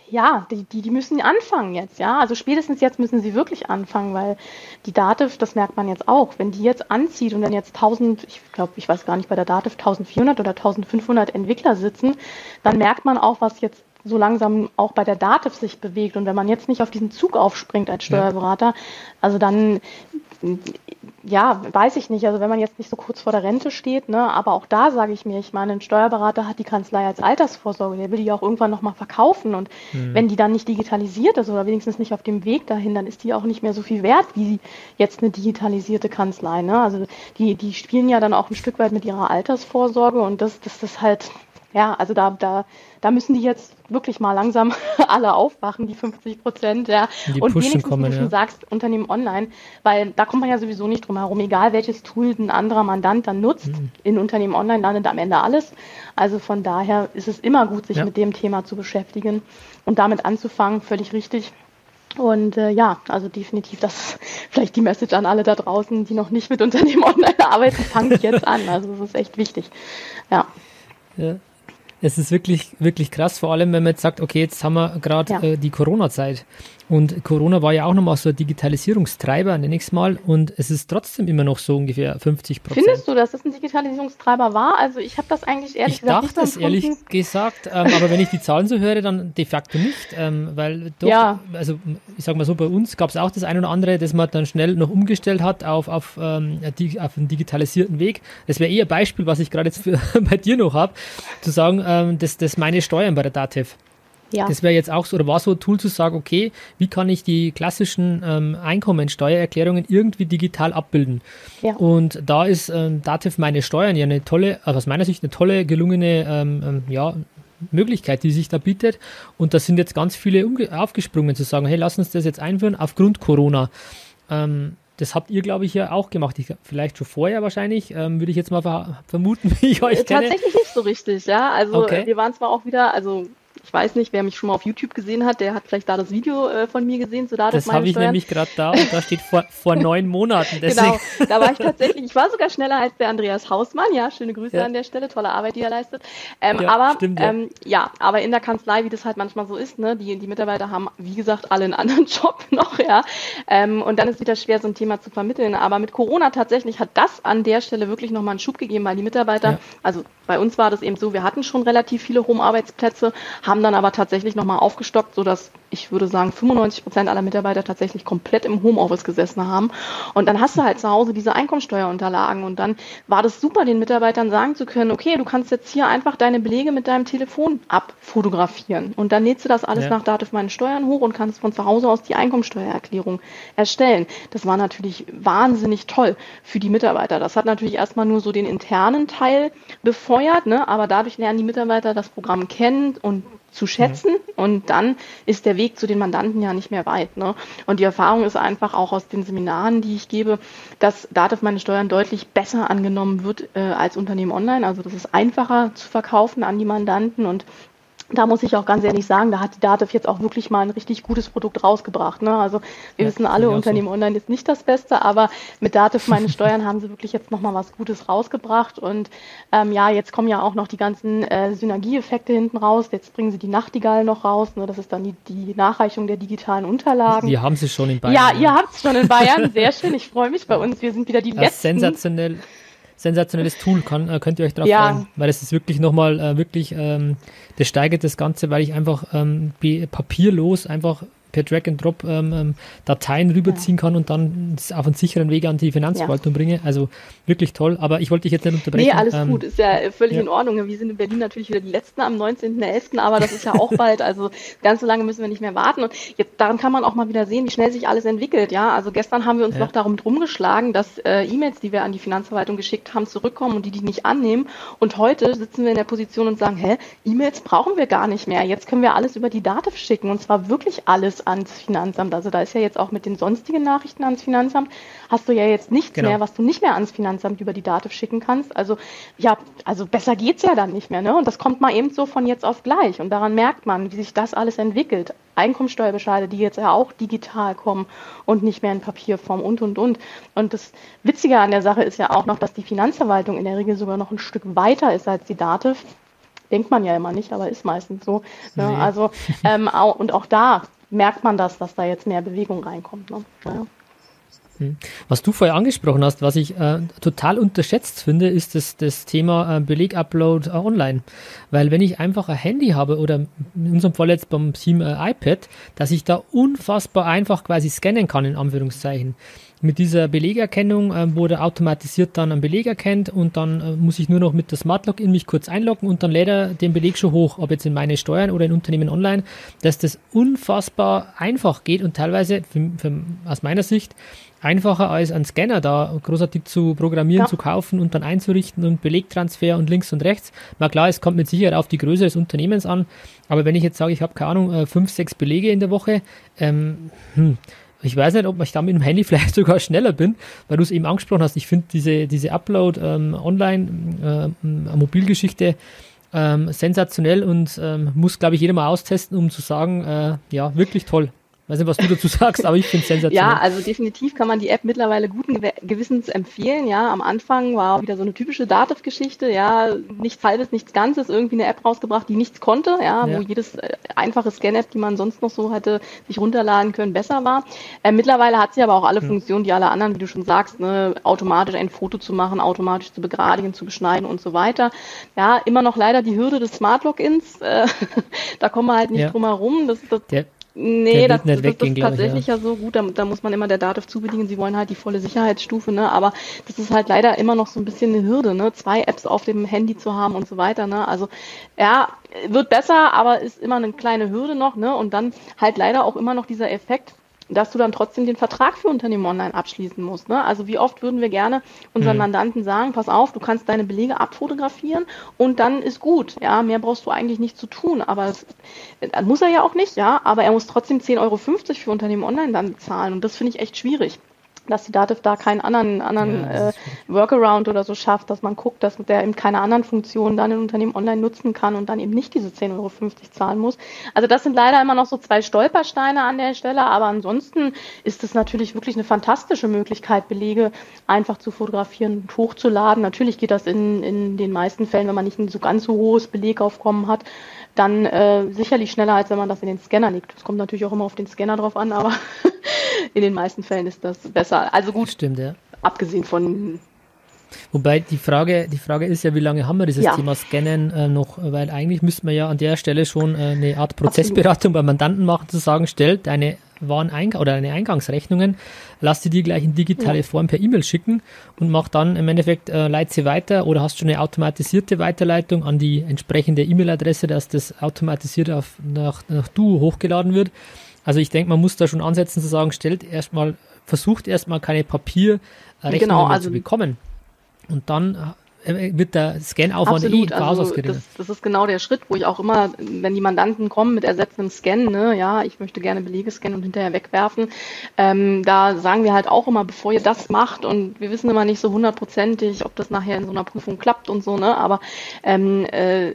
ja, die, die, die müssen anfangen jetzt, ja. Also spätestens jetzt müssen sie wirklich anfangen, weil die Dativ, das merkt man jetzt auch, wenn die jetzt anzieht und dann jetzt 1000, ich glaube, ich weiß gar nicht, bei der Dativ 1400 oder 1500 Entwickler sitzen, dann merkt man auch, was jetzt so langsam auch bei der Dativ sich bewegt und wenn man jetzt nicht auf diesen Zug aufspringt als Steuerberater, ja. also dann ja, weiß ich nicht. Also wenn man jetzt nicht so kurz vor der Rente steht, ne, aber auch da sage ich mir, ich meine, ein Steuerberater hat die Kanzlei als Altersvorsorge, der will die auch irgendwann nochmal verkaufen. Und mhm. wenn die dann nicht digitalisiert ist oder wenigstens nicht auf dem Weg dahin, dann ist die auch nicht mehr so viel wert wie jetzt eine digitalisierte Kanzlei. Ne? Also die, die spielen ja dann auch ein Stück weit mit ihrer Altersvorsorge und das, das ist halt ja, also da, da, da müssen die jetzt wirklich mal langsam alle aufwachen, die 50 Prozent, ja. Die und wenigstens, kommen, wie du ja. sagst, Unternehmen online, weil da kommt man ja sowieso nicht drum herum, egal welches Tool ein anderer Mandant dann nutzt, mhm. in Unternehmen online landet am Ende alles. Also von daher ist es immer gut, sich ja. mit dem Thema zu beschäftigen und damit anzufangen, völlig richtig. Und äh, ja, also definitiv, das ist vielleicht die Message an alle da draußen, die noch nicht mit Unternehmen online arbeiten, fangt jetzt an. Also das ist echt wichtig. Ja. Ja, es ist wirklich, wirklich krass, vor allem wenn man jetzt sagt, okay, jetzt haben wir gerade ja. äh, die Corona-Zeit. Und Corona war ja auch nochmal so ein Digitalisierungstreiber, nenne ich es mal. Und es ist trotzdem immer noch so ungefähr 50 Prozent. Findest du, dass das ein Digitalisierungstreiber war? Also ich habe das eigentlich ehrlich ich gesagt dachte es ehrlich gesagt, ähm, aber wenn ich die Zahlen so höre, dann de facto nicht. Ähm, weil doch, ja. also ich sage mal so, bei uns gab es auch das eine oder andere, das man dann schnell noch umgestellt hat auf, auf, ähm, auf einen digitalisierten Weg. Das wäre eher ein Beispiel, was ich gerade jetzt für, bei dir noch habe, zu sagen, ähm, das, das meine Steuern bei der DATEV. Ja. Das wäre jetzt auch so, oder war so ein Tool zu sagen, okay, wie kann ich die klassischen ähm, Einkommensteuererklärungen irgendwie digital abbilden? Ja. Und da ist ähm, Dativ meine Steuern ja eine tolle, also aus meiner Sicht eine tolle, gelungene ähm, ähm, ja, Möglichkeit, die sich da bietet. Und da sind jetzt ganz viele aufgesprungen zu sagen, hey, lass uns das jetzt einführen aufgrund Corona. Ähm, das habt ihr, glaube ich, ja auch gemacht. Ich, vielleicht schon vorher wahrscheinlich, ähm, würde ich jetzt mal ver vermuten, wie ich euch kenne. Tatsächlich nicht so richtig, ja. Also okay. wir waren zwar auch wieder, also ich weiß nicht, wer mich schon mal auf YouTube gesehen hat, der hat vielleicht da das Video äh, von mir gesehen zu Dativ Das habe ich nämlich gerade da und da steht vor, vor neun Monaten. Deswegen. Genau, da war ich tatsächlich, ich war sogar schneller als der Andreas Hausmann, ja, schöne Grüße ja. an der Stelle, tolle Arbeit, die er leistet. Ähm, ja, aber stimmt, ja. Ähm, ja, aber in der Kanzlei, wie das halt manchmal so ist, ne, die, die Mitarbeiter haben, wie gesagt, alle einen anderen Job noch, ja. Ähm, und dann ist wieder schwer, so ein Thema zu vermitteln. Aber mit Corona tatsächlich hat das an der Stelle wirklich nochmal einen Schub gegeben, weil die Mitarbeiter, also bei uns war das eben so, wir hatten schon relativ viele Home-Arbeitsplätze, haben dann aber tatsächlich nochmal aufgestockt, sodass ich würde sagen 95 Prozent aller Mitarbeiter tatsächlich komplett im Homeoffice gesessen haben. Und dann hast du halt zu Hause diese Einkommensteuerunterlagen und dann war das super, den Mitarbeitern sagen zu können, okay, du kannst jetzt hier einfach deine Belege mit deinem Telefon abfotografieren und dann lädst du das alles ja. nach Dativ meinen Steuern hoch und kannst von zu Hause aus die Einkommensteuererklärung erstellen. Das war natürlich wahnsinnig toll für die Mitarbeiter. Das hat natürlich erstmal nur so den internen Teil befeuert, ne? aber dadurch lernen die Mitarbeiter das Programm kennen und zu schätzen mhm. und dann ist der Weg zu den Mandanten ja nicht mehr weit. Ne? Und die Erfahrung ist einfach auch aus den Seminaren, die ich gebe, dass Dativ meine Steuern deutlich besser angenommen wird äh, als Unternehmen online. Also das ist einfacher zu verkaufen an die Mandanten und da muss ich auch ganz ehrlich sagen, da hat die Dativ jetzt auch wirklich mal ein richtig gutes Produkt rausgebracht. Ne? Also wir ja, wissen alle, Unternehmen so. online ist nicht das Beste, aber mit Dativ meine Steuern haben sie wirklich jetzt nochmal was Gutes rausgebracht. Und ähm, ja, jetzt kommen ja auch noch die ganzen äh, Synergieeffekte hinten raus. Jetzt bringen sie die Nachtigall noch raus. Ne? Das ist dann die, die Nachreichung der digitalen Unterlagen. Wir haben sie schon in Bayern. Ja, ihr habt es schon in Bayern. Sehr schön. Ich freue mich bei uns. Wir sind wieder die das Letzten. Sensationell sensationelles Tool, kann, äh, könnt ihr euch drauf ja. freuen, weil es ist wirklich nochmal, äh, wirklich, ähm, das steigert das Ganze, weil ich einfach ähm, papierlos einfach per Drag and Drop ähm, ähm, Dateien rüberziehen ja. kann und dann auf einen sicheren Weg an die Finanzverwaltung ja. bringe. Also wirklich toll. Aber ich wollte dich jetzt nicht unterbrechen. Nee, alles ähm, gut. Ist ja völlig ja. in Ordnung. Wir sind in Berlin natürlich wieder die Letzten am 19.11., aber das ist ja auch bald. Also ganz so lange müssen wir nicht mehr warten. Und jetzt daran kann man auch mal wieder sehen, wie schnell sich alles entwickelt. Ja, also gestern haben wir uns noch darum drum geschlagen, dass äh, E-Mails, die wir an die Finanzverwaltung geschickt haben, zurückkommen und die die nicht annehmen. Und heute sitzen wir in der Position und sagen, hä, E-Mails brauchen wir gar nicht mehr. Jetzt können wir alles über die Dativ schicken und zwar wirklich alles ans Finanzamt. Also da ist ja jetzt auch mit den sonstigen Nachrichten ans Finanzamt, hast du ja jetzt nichts genau. mehr, was du nicht mehr ans Finanzamt über die Dativ schicken kannst. Also ja, also besser geht's ja dann nicht mehr. Ne? Und das kommt mal eben so von jetzt auf gleich. Und daran merkt man, wie sich das alles entwickelt. Einkommensteuerbescheide, die jetzt ja auch digital kommen und nicht mehr in Papierform und, und, und. Und das Witzige an der Sache ist ja auch noch, dass die Finanzverwaltung in der Regel sogar noch ein Stück weiter ist als die Dativ. Denkt man ja immer nicht, aber ist meistens so. Ne? Nee. Also, ähm, und auch da merkt man das, dass da jetzt mehr Bewegung reinkommt. Ne? Ja. Hm. Was du vorher angesprochen hast, was ich äh, total unterschätzt finde, ist das, das Thema äh, Belegupload äh, online. Weil wenn ich einfach ein Handy habe oder in unserem Fall jetzt beim Team äh, iPad, dass ich da unfassbar einfach quasi scannen kann, in Anführungszeichen. Mit dieser Belegerkennung äh, wurde automatisiert dann ein Beleg erkennt und dann äh, muss ich nur noch mit der Smart Login mich kurz einloggen und dann lädt er den Beleg schon hoch, ob jetzt in meine Steuern oder in Unternehmen online, dass das unfassbar einfach geht und teilweise für, für, aus meiner Sicht einfacher als ein Scanner da großartig zu programmieren, ja. zu kaufen und dann einzurichten und Belegtransfer und links und rechts. Na klar, es kommt mit Sicherheit auf die Größe des Unternehmens an, aber wenn ich jetzt sage, ich habe keine Ahnung, äh, fünf, sechs Belege in der Woche, ähm, hm, ich weiß nicht, ob ich da mit dem Handy vielleicht sogar schneller bin, weil du es eben angesprochen hast. Ich finde diese, diese Upload ähm, online, äh, Mobilgeschichte ähm, sensationell und ähm, muss, glaube ich, jeder mal austesten, um zu sagen, äh, ja, wirklich toll. Weiß nicht, was du dazu sagst, aber ich finde es sensationell. Ja, also definitiv kann man die App mittlerweile guten Gewissens empfehlen. Ja, am Anfang war wieder so eine typische Dativ-Geschichte. Ja, nichts Halbes, nichts Ganzes. Irgendwie eine App rausgebracht, die nichts konnte. Ja, ja. wo jedes äh, einfache Scan-App, die man sonst noch so hätte sich runterladen können, besser war. Äh, mittlerweile hat sie aber auch alle. Funktionen, die alle anderen, wie du schon sagst, ne, automatisch ein Foto zu machen, automatisch zu begradigen, zu beschneiden und so weiter. Ja, immer noch leider die Hürde des Smart Logins. Äh, da kommen wir halt nicht ja. drum herum. Das, das, der, Nee, das, das, das, ist tatsächlich ich, ja. ja. so gut. Da, da, muss man immer der Dativ zubedingen. Sie wollen halt die volle Sicherheitsstufe, ne? Aber das ist halt leider immer noch so ein bisschen eine Hürde, ne? Zwei Apps auf dem Handy zu haben und so weiter, ne? Also ja, wird besser, aber ist immer eine kleine Hürde noch, ne? Und dann halt leider auch immer noch dieser Effekt, dass du dann trotzdem den Vertrag für Unternehmen online abschließen musst. Ne? Also wie oft würden wir gerne unseren mhm. Mandanten sagen, pass auf, du kannst deine Belege abfotografieren und dann ist gut. Ja, mehr brauchst du eigentlich nicht zu tun. Aber das, das muss er ja auch nicht, ja, aber er muss trotzdem 10,50 Euro für Unternehmen online dann bezahlen. Und das finde ich echt schwierig dass die Dativ da keinen anderen, anderen ja, äh, Workaround oder so schafft, dass man guckt, dass der eben keine anderen Funktionen dann im Unternehmen online nutzen kann und dann eben nicht diese 10,50 Euro zahlen muss. Also das sind leider immer noch so zwei Stolpersteine an der Stelle, aber ansonsten ist es natürlich wirklich eine fantastische Möglichkeit, Belege einfach zu fotografieren und hochzuladen. Natürlich geht das in, in den meisten Fällen, wenn man nicht ein so ganz so hohes Belegaufkommen hat, dann äh, sicherlich schneller, als wenn man das in den Scanner legt. Das kommt natürlich auch immer auf den Scanner drauf an, aber in den meisten Fällen ist das besser. Also gut, stimmt, ja. Abgesehen von Wobei die Frage, die Frage ist ja, wie lange haben wir dieses ja. Thema Scannen äh, noch? Weil eigentlich müsste man ja an der Stelle schon äh, eine Art Prozessberatung beim Mandanten machen, zu sagen, stellt deine Wareneingang oder deine Eingangsrechnungen, lass die dir gleich in digitale ja. Form per E-Mail schicken und mach dann im Endeffekt, äh, leit sie weiter oder hast schon eine automatisierte Weiterleitung an die entsprechende E-Mail-Adresse, dass das automatisiert auf, nach, nach Du hochgeladen wird. Also ich denke, man muss da schon ansetzen zu sagen, stellt erstmal, versucht erstmal keine Papierrechnungen genau, also zu bekommen. Und dann äh, wird der Scan-Aufwand eh also das, das, ist genau der Schritt, wo ich auch immer, wenn die Mandanten kommen mit ersetzendem Scan, ne, ja, ich möchte gerne Belege scannen und hinterher wegwerfen, ähm, da sagen wir halt auch immer, bevor ihr das macht und wir wissen immer nicht so hundertprozentig, ob das nachher in so einer Prüfung klappt und so, ne, aber ähm, äh,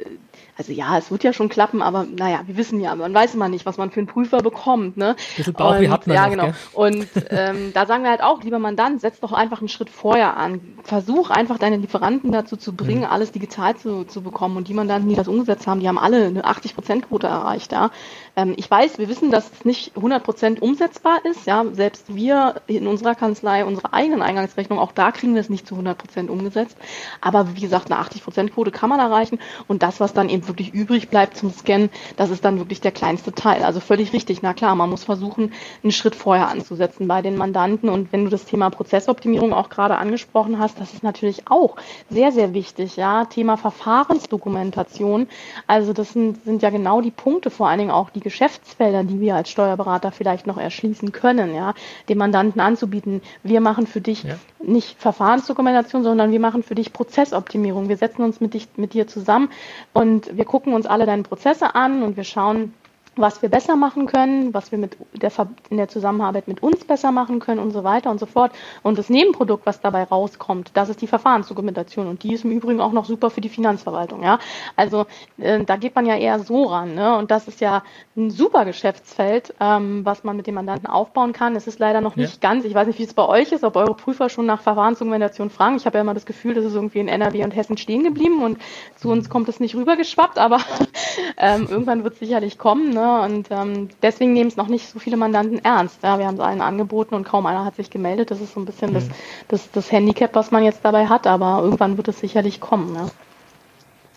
also ja, es wird ja schon klappen, aber naja, wir wissen ja, man weiß immer nicht, was man für einen Prüfer bekommt. Ne? Bisschen Bauch, wie hat man Ja, genau. Und ähm, da sagen wir halt auch, lieber Mandant, setz doch einfach einen Schritt vorher an. Versuch einfach deine Lieferanten dazu zu bringen, mhm. alles digital zu, zu bekommen. Und die Mandanten, die das umgesetzt haben, die haben alle eine 80%-Quote erreicht. Ja? Ähm, ich weiß, wir wissen, dass es nicht 100% umsetzbar ist. Ja? Selbst wir in unserer Kanzlei, unsere eigenen Eingangsrechnung, auch da kriegen wir es nicht zu 100% umgesetzt. Aber wie gesagt, eine 80%-Quote kann man erreichen. Und das, was dann eben wirklich übrig bleibt zum Scannen, das ist dann wirklich der kleinste Teil. Also völlig richtig. Na klar, man muss versuchen, einen Schritt vorher anzusetzen bei den Mandanten. Und wenn du das Thema Prozessoptimierung auch gerade angesprochen hast, das ist natürlich auch sehr, sehr wichtig. Ja, Thema Verfahrensdokumentation. Also das sind, sind ja genau die Punkte, vor allen Dingen auch die Geschäftsfelder, die wir als Steuerberater vielleicht noch erschließen können, ja, dem Mandanten anzubieten. Wir machen für dich ja. nicht Verfahrensdokumentation, sondern wir machen für dich Prozessoptimierung. Wir setzen uns mit, dich, mit dir zusammen und wir gucken uns alle deine Prozesse an und wir schauen, was wir besser machen können, was wir mit der in der Zusammenarbeit mit uns besser machen können und so weiter und so fort. Und das Nebenprodukt, was dabei rauskommt, das ist die Verfahrensdokumentation und die ist im Übrigen auch noch super für die Finanzverwaltung. Ja, also äh, da geht man ja eher so ran. Ne? Und das ist ja ein super Geschäftsfeld, ähm, was man mit dem Mandanten aufbauen kann. Es ist leider noch nicht ja. ganz. Ich weiß nicht, wie es bei euch ist, ob eure Prüfer schon nach Verfahrensdokumentation fragen. Ich habe ja immer das Gefühl, das ist irgendwie in NRW und Hessen stehen geblieben und zu uns kommt es nicht rübergeschwappt, aber ähm, irgendwann wird es sicherlich kommen. Ne? Ne? Und ähm, deswegen nehmen es noch nicht so viele Mandanten ernst. Ja? Wir haben es allen angeboten und kaum einer hat sich gemeldet. Das ist so ein bisschen mhm. das, das, das Handicap, was man jetzt dabei hat, aber irgendwann wird es sicherlich kommen.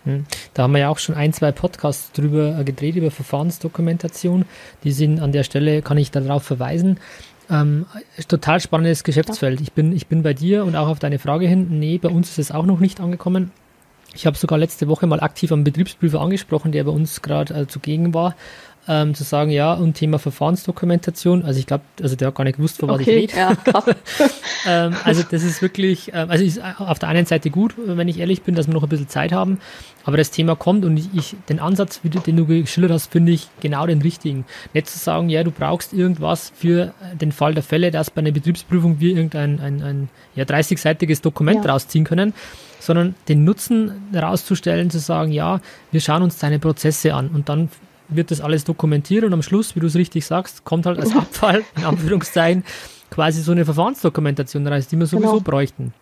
Hm. Da haben wir ja auch schon ein, zwei Podcasts drüber gedreht, über Verfahrensdokumentation. Die sind an der Stelle, kann ich darauf verweisen. Ähm, total spannendes Geschäftsfeld. Ich bin, ich bin bei dir und auch auf deine Frage hin. Nee, bei uns ist es auch noch nicht angekommen. Ich habe sogar letzte Woche mal aktiv am Betriebsprüfer angesprochen, der bei uns gerade äh, zugegen war, ähm, zu sagen, ja, und Thema Verfahrensdokumentation. Also ich glaube, also der hat gar nicht gewusst, von was okay, ich rede. Ja, ähm, also das ist wirklich, ähm, also ist auf der einen Seite gut, wenn ich ehrlich bin, dass wir noch ein bisschen Zeit haben, aber das Thema kommt und ich, ich den Ansatz, den du geschildert hast, finde ich genau den richtigen. Nicht zu sagen, ja, du brauchst irgendwas für den Fall der Fälle, dass bei einer Betriebsprüfung wir irgendein ein, ein, ja, 30-seitiges Dokument ja. rausziehen können, sondern den Nutzen herauszustellen, zu sagen, ja, wir schauen uns deine Prozesse an und dann wird das alles dokumentiert und am Schluss, wie du es richtig sagst, kommt halt als Abfall, in Anführungszeichen, quasi so eine Verfahrensdokumentation raus, die wir sowieso genau. bräuchten.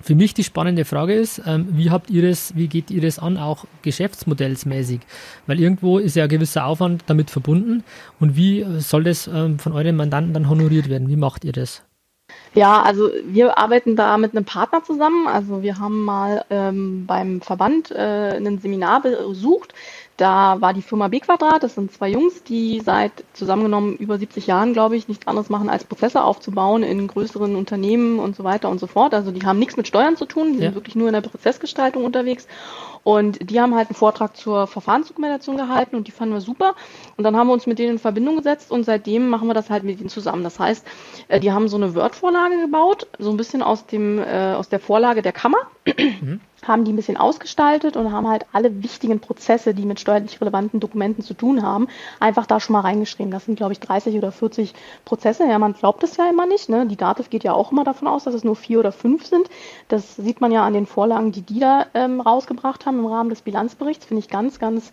Für mich die spannende Frage ist, ähm, wie habt ihr das, wie geht ihr das an, auch geschäftsmodellsmäßig? Weil irgendwo ist ja ein gewisser Aufwand damit verbunden und wie soll das ähm, von euren Mandanten dann honoriert werden? Wie macht ihr das? Ja, also wir arbeiten da mit einem Partner zusammen. Also wir haben mal ähm, beim Verband äh, ein Seminar besucht. Da war die Firma B Quadrat, das sind zwei Jungs, die seit zusammengenommen über 70 Jahren, glaube ich, nichts anderes machen, als Prozesse aufzubauen in größeren Unternehmen und so weiter und so fort. Also die haben nichts mit Steuern zu tun, die ja. sind wirklich nur in der Prozessgestaltung unterwegs. Und die haben halt einen Vortrag zur Verfahrensdokumentation gehalten und die fanden wir super. Und dann haben wir uns mit denen in Verbindung gesetzt und seitdem machen wir das halt mit ihnen zusammen. Das heißt, äh, die haben so eine Word-Vorlage gebaut, so ein bisschen aus dem äh, aus der Vorlage der Kammer. Mhm haben die ein bisschen ausgestaltet und haben halt alle wichtigen Prozesse, die mit steuerlich relevanten Dokumenten zu tun haben, einfach da schon mal reingeschrieben. Das sind, glaube ich, 30 oder 40 Prozesse. Ja, man glaubt es ja immer nicht. Ne? Die Dativ geht ja auch immer davon aus, dass es nur vier oder fünf sind. Das sieht man ja an den Vorlagen, die die da ähm, rausgebracht haben im Rahmen des Bilanzberichts. Finde ich ganz, ganz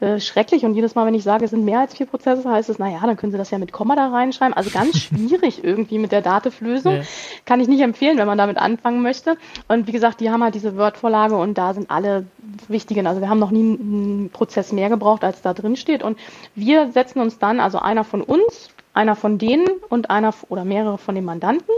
äh, schrecklich. Und jedes Mal, wenn ich sage, es sind mehr als vier Prozesse, heißt es, naja, dann können Sie das ja mit Komma da reinschreiben. Also ganz schwierig irgendwie mit der Dativ-Lösung. Ja. Kann ich nicht empfehlen, wenn man damit anfangen möchte. Und wie gesagt, die haben halt diese Word-Vorlage und da sind alle wichtigen. Also wir haben noch nie einen Prozess mehr gebraucht, als da drin steht. Und wir setzen uns dann, also einer von uns, einer von denen und einer oder mehrere von den Mandanten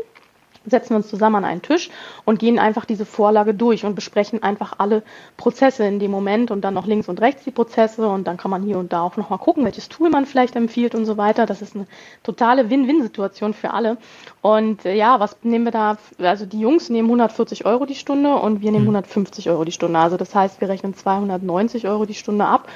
setzen wir uns zusammen an einen Tisch und gehen einfach diese Vorlage durch und besprechen einfach alle Prozesse in dem Moment und dann noch links und rechts die Prozesse und dann kann man hier und da auch nochmal gucken, welches Tool man vielleicht empfiehlt und so weiter. Das ist eine totale Win-Win-Situation für alle. Und äh, ja, was nehmen wir da? Also die Jungs nehmen 140 Euro die Stunde und wir nehmen 150 mhm. Euro die Stunde. Also das heißt, wir rechnen 290 Euro die Stunde ab.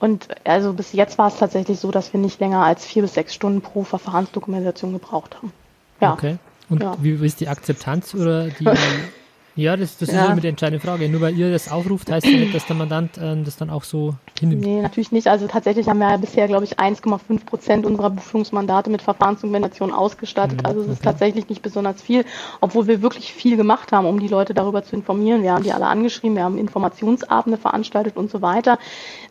Und also bis jetzt war es tatsächlich so, dass wir nicht länger als vier bis sechs Stunden pro Verfahrensdokumentation gebraucht haben. Ja. Okay. Und ja. wie ist die Akzeptanz oder die Ja, das, das ja. ist immer die entscheidende Frage. Nur weil ihr das aufruft, heißt ja nicht, dass der Mandant äh, das dann auch so hinnimmt. Nee, natürlich nicht. Also tatsächlich haben wir ja bisher, glaube ich, 1,5 Prozent unserer Buchungsmandate mit Verfahrensdokumentation ausgestattet. Mhm, also es okay. ist tatsächlich nicht besonders viel, obwohl wir wirklich viel gemacht haben, um die Leute darüber zu informieren. Wir haben die alle angeschrieben, wir haben Informationsabende veranstaltet und so weiter.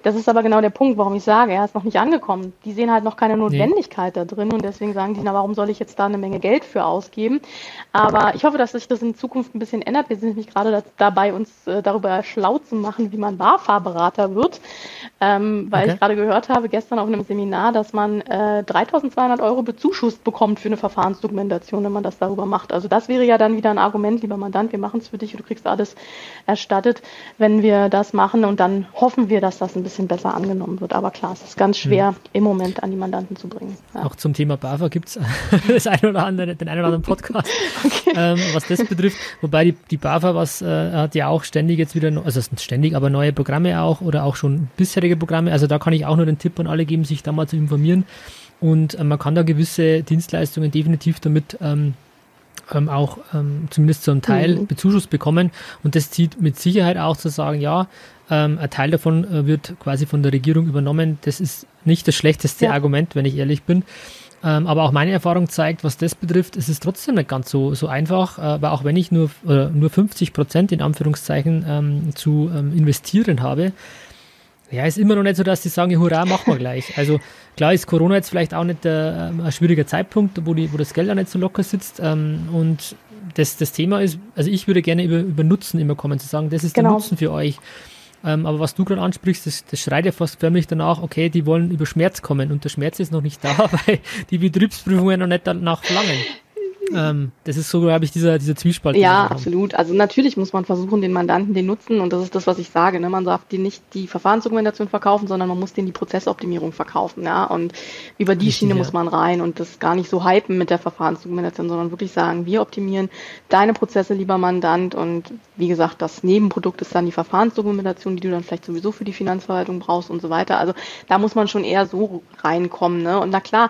Das ist aber genau der Punkt, warum ich sage, er ist noch nicht angekommen. Die sehen halt noch keine Notwendigkeit nee. da drin und deswegen sagen die, na, warum soll ich jetzt da eine Menge Geld für ausgeben? Aber ich hoffe, dass sich das in Zukunft ein bisschen ändert wir sind nämlich gerade dabei, uns äh, darüber schlau zu machen, wie man BAFA-Berater wird, ähm, weil okay. ich gerade gehört habe gestern auf einem Seminar, dass man äh, 3.200 Euro bezuschusst bekommt für eine Verfahrensdokumentation, wenn man das darüber macht. Also das wäre ja dann wieder ein Argument, lieber Mandant, wir machen es für dich und du kriegst alles erstattet, wenn wir das machen und dann hoffen wir, dass das ein bisschen besser angenommen wird. Aber klar, es ist ganz schwer hm. im Moment an die Mandanten zu bringen. Ja. Auch zum Thema BAFA gibt es den einen oder anderen Podcast, okay. ähm, was das betrifft. Wobei die, die BAFA was, äh, hat ja auch ständig jetzt wieder, also ständig, aber neue Programme auch oder auch schon bisherige Programme. Also da kann ich auch nur den Tipp an alle geben, sich da mal zu informieren. Und äh, man kann da gewisse Dienstleistungen definitiv damit ähm, ähm, auch ähm, zumindest zum Teil mhm. Bezuschuss bekommen. Und das zieht mit Sicherheit auch zu sagen, ja, ähm, ein Teil davon äh, wird quasi von der Regierung übernommen. Das ist nicht das schlechteste ja. Argument, wenn ich ehrlich bin. Ähm, aber auch meine Erfahrung zeigt, was das betrifft, ist es trotzdem nicht ganz so, so einfach, äh, weil auch wenn ich nur, äh, nur 50 Prozent in Anführungszeichen ähm, zu ähm, investieren habe, ja, ist immer noch nicht so, dass die sagen, hurra, machen wir gleich. Also klar ist Corona jetzt vielleicht auch nicht äh, ein schwieriger Zeitpunkt, wo, die, wo das Geld auch nicht so locker sitzt. Ähm, und das, das Thema ist, also ich würde gerne über, über Nutzen immer kommen, zu sagen, das ist genau. der Nutzen für euch. Ähm, aber was du gerade ansprichst, das, das schreit ja fast förmlich danach, okay, die wollen über Schmerz kommen und der Schmerz ist noch nicht da, weil die Betriebsprüfungen noch nicht danach verlangen. Ähm, das ist so, glaube ich, dieser, dieser Zwiespalt. Ja, absolut. Also natürlich muss man versuchen, den Mandanten den Nutzen, und das ist das, was ich sage, ne? man darf den nicht die Verfahrensdokumentation verkaufen, sondern man muss den die Prozessoptimierung verkaufen. Ja? Und über die Richtig, Schiene ja. muss man rein und das gar nicht so hypen mit der Verfahrensdokumentation, sondern wirklich sagen, wir optimieren deine Prozesse, lieber Mandant. Und wie gesagt, das Nebenprodukt ist dann die Verfahrensdokumentation, die du dann vielleicht sowieso für die Finanzverwaltung brauchst und so weiter. Also da muss man schon eher so reinkommen. Ne? Und na klar,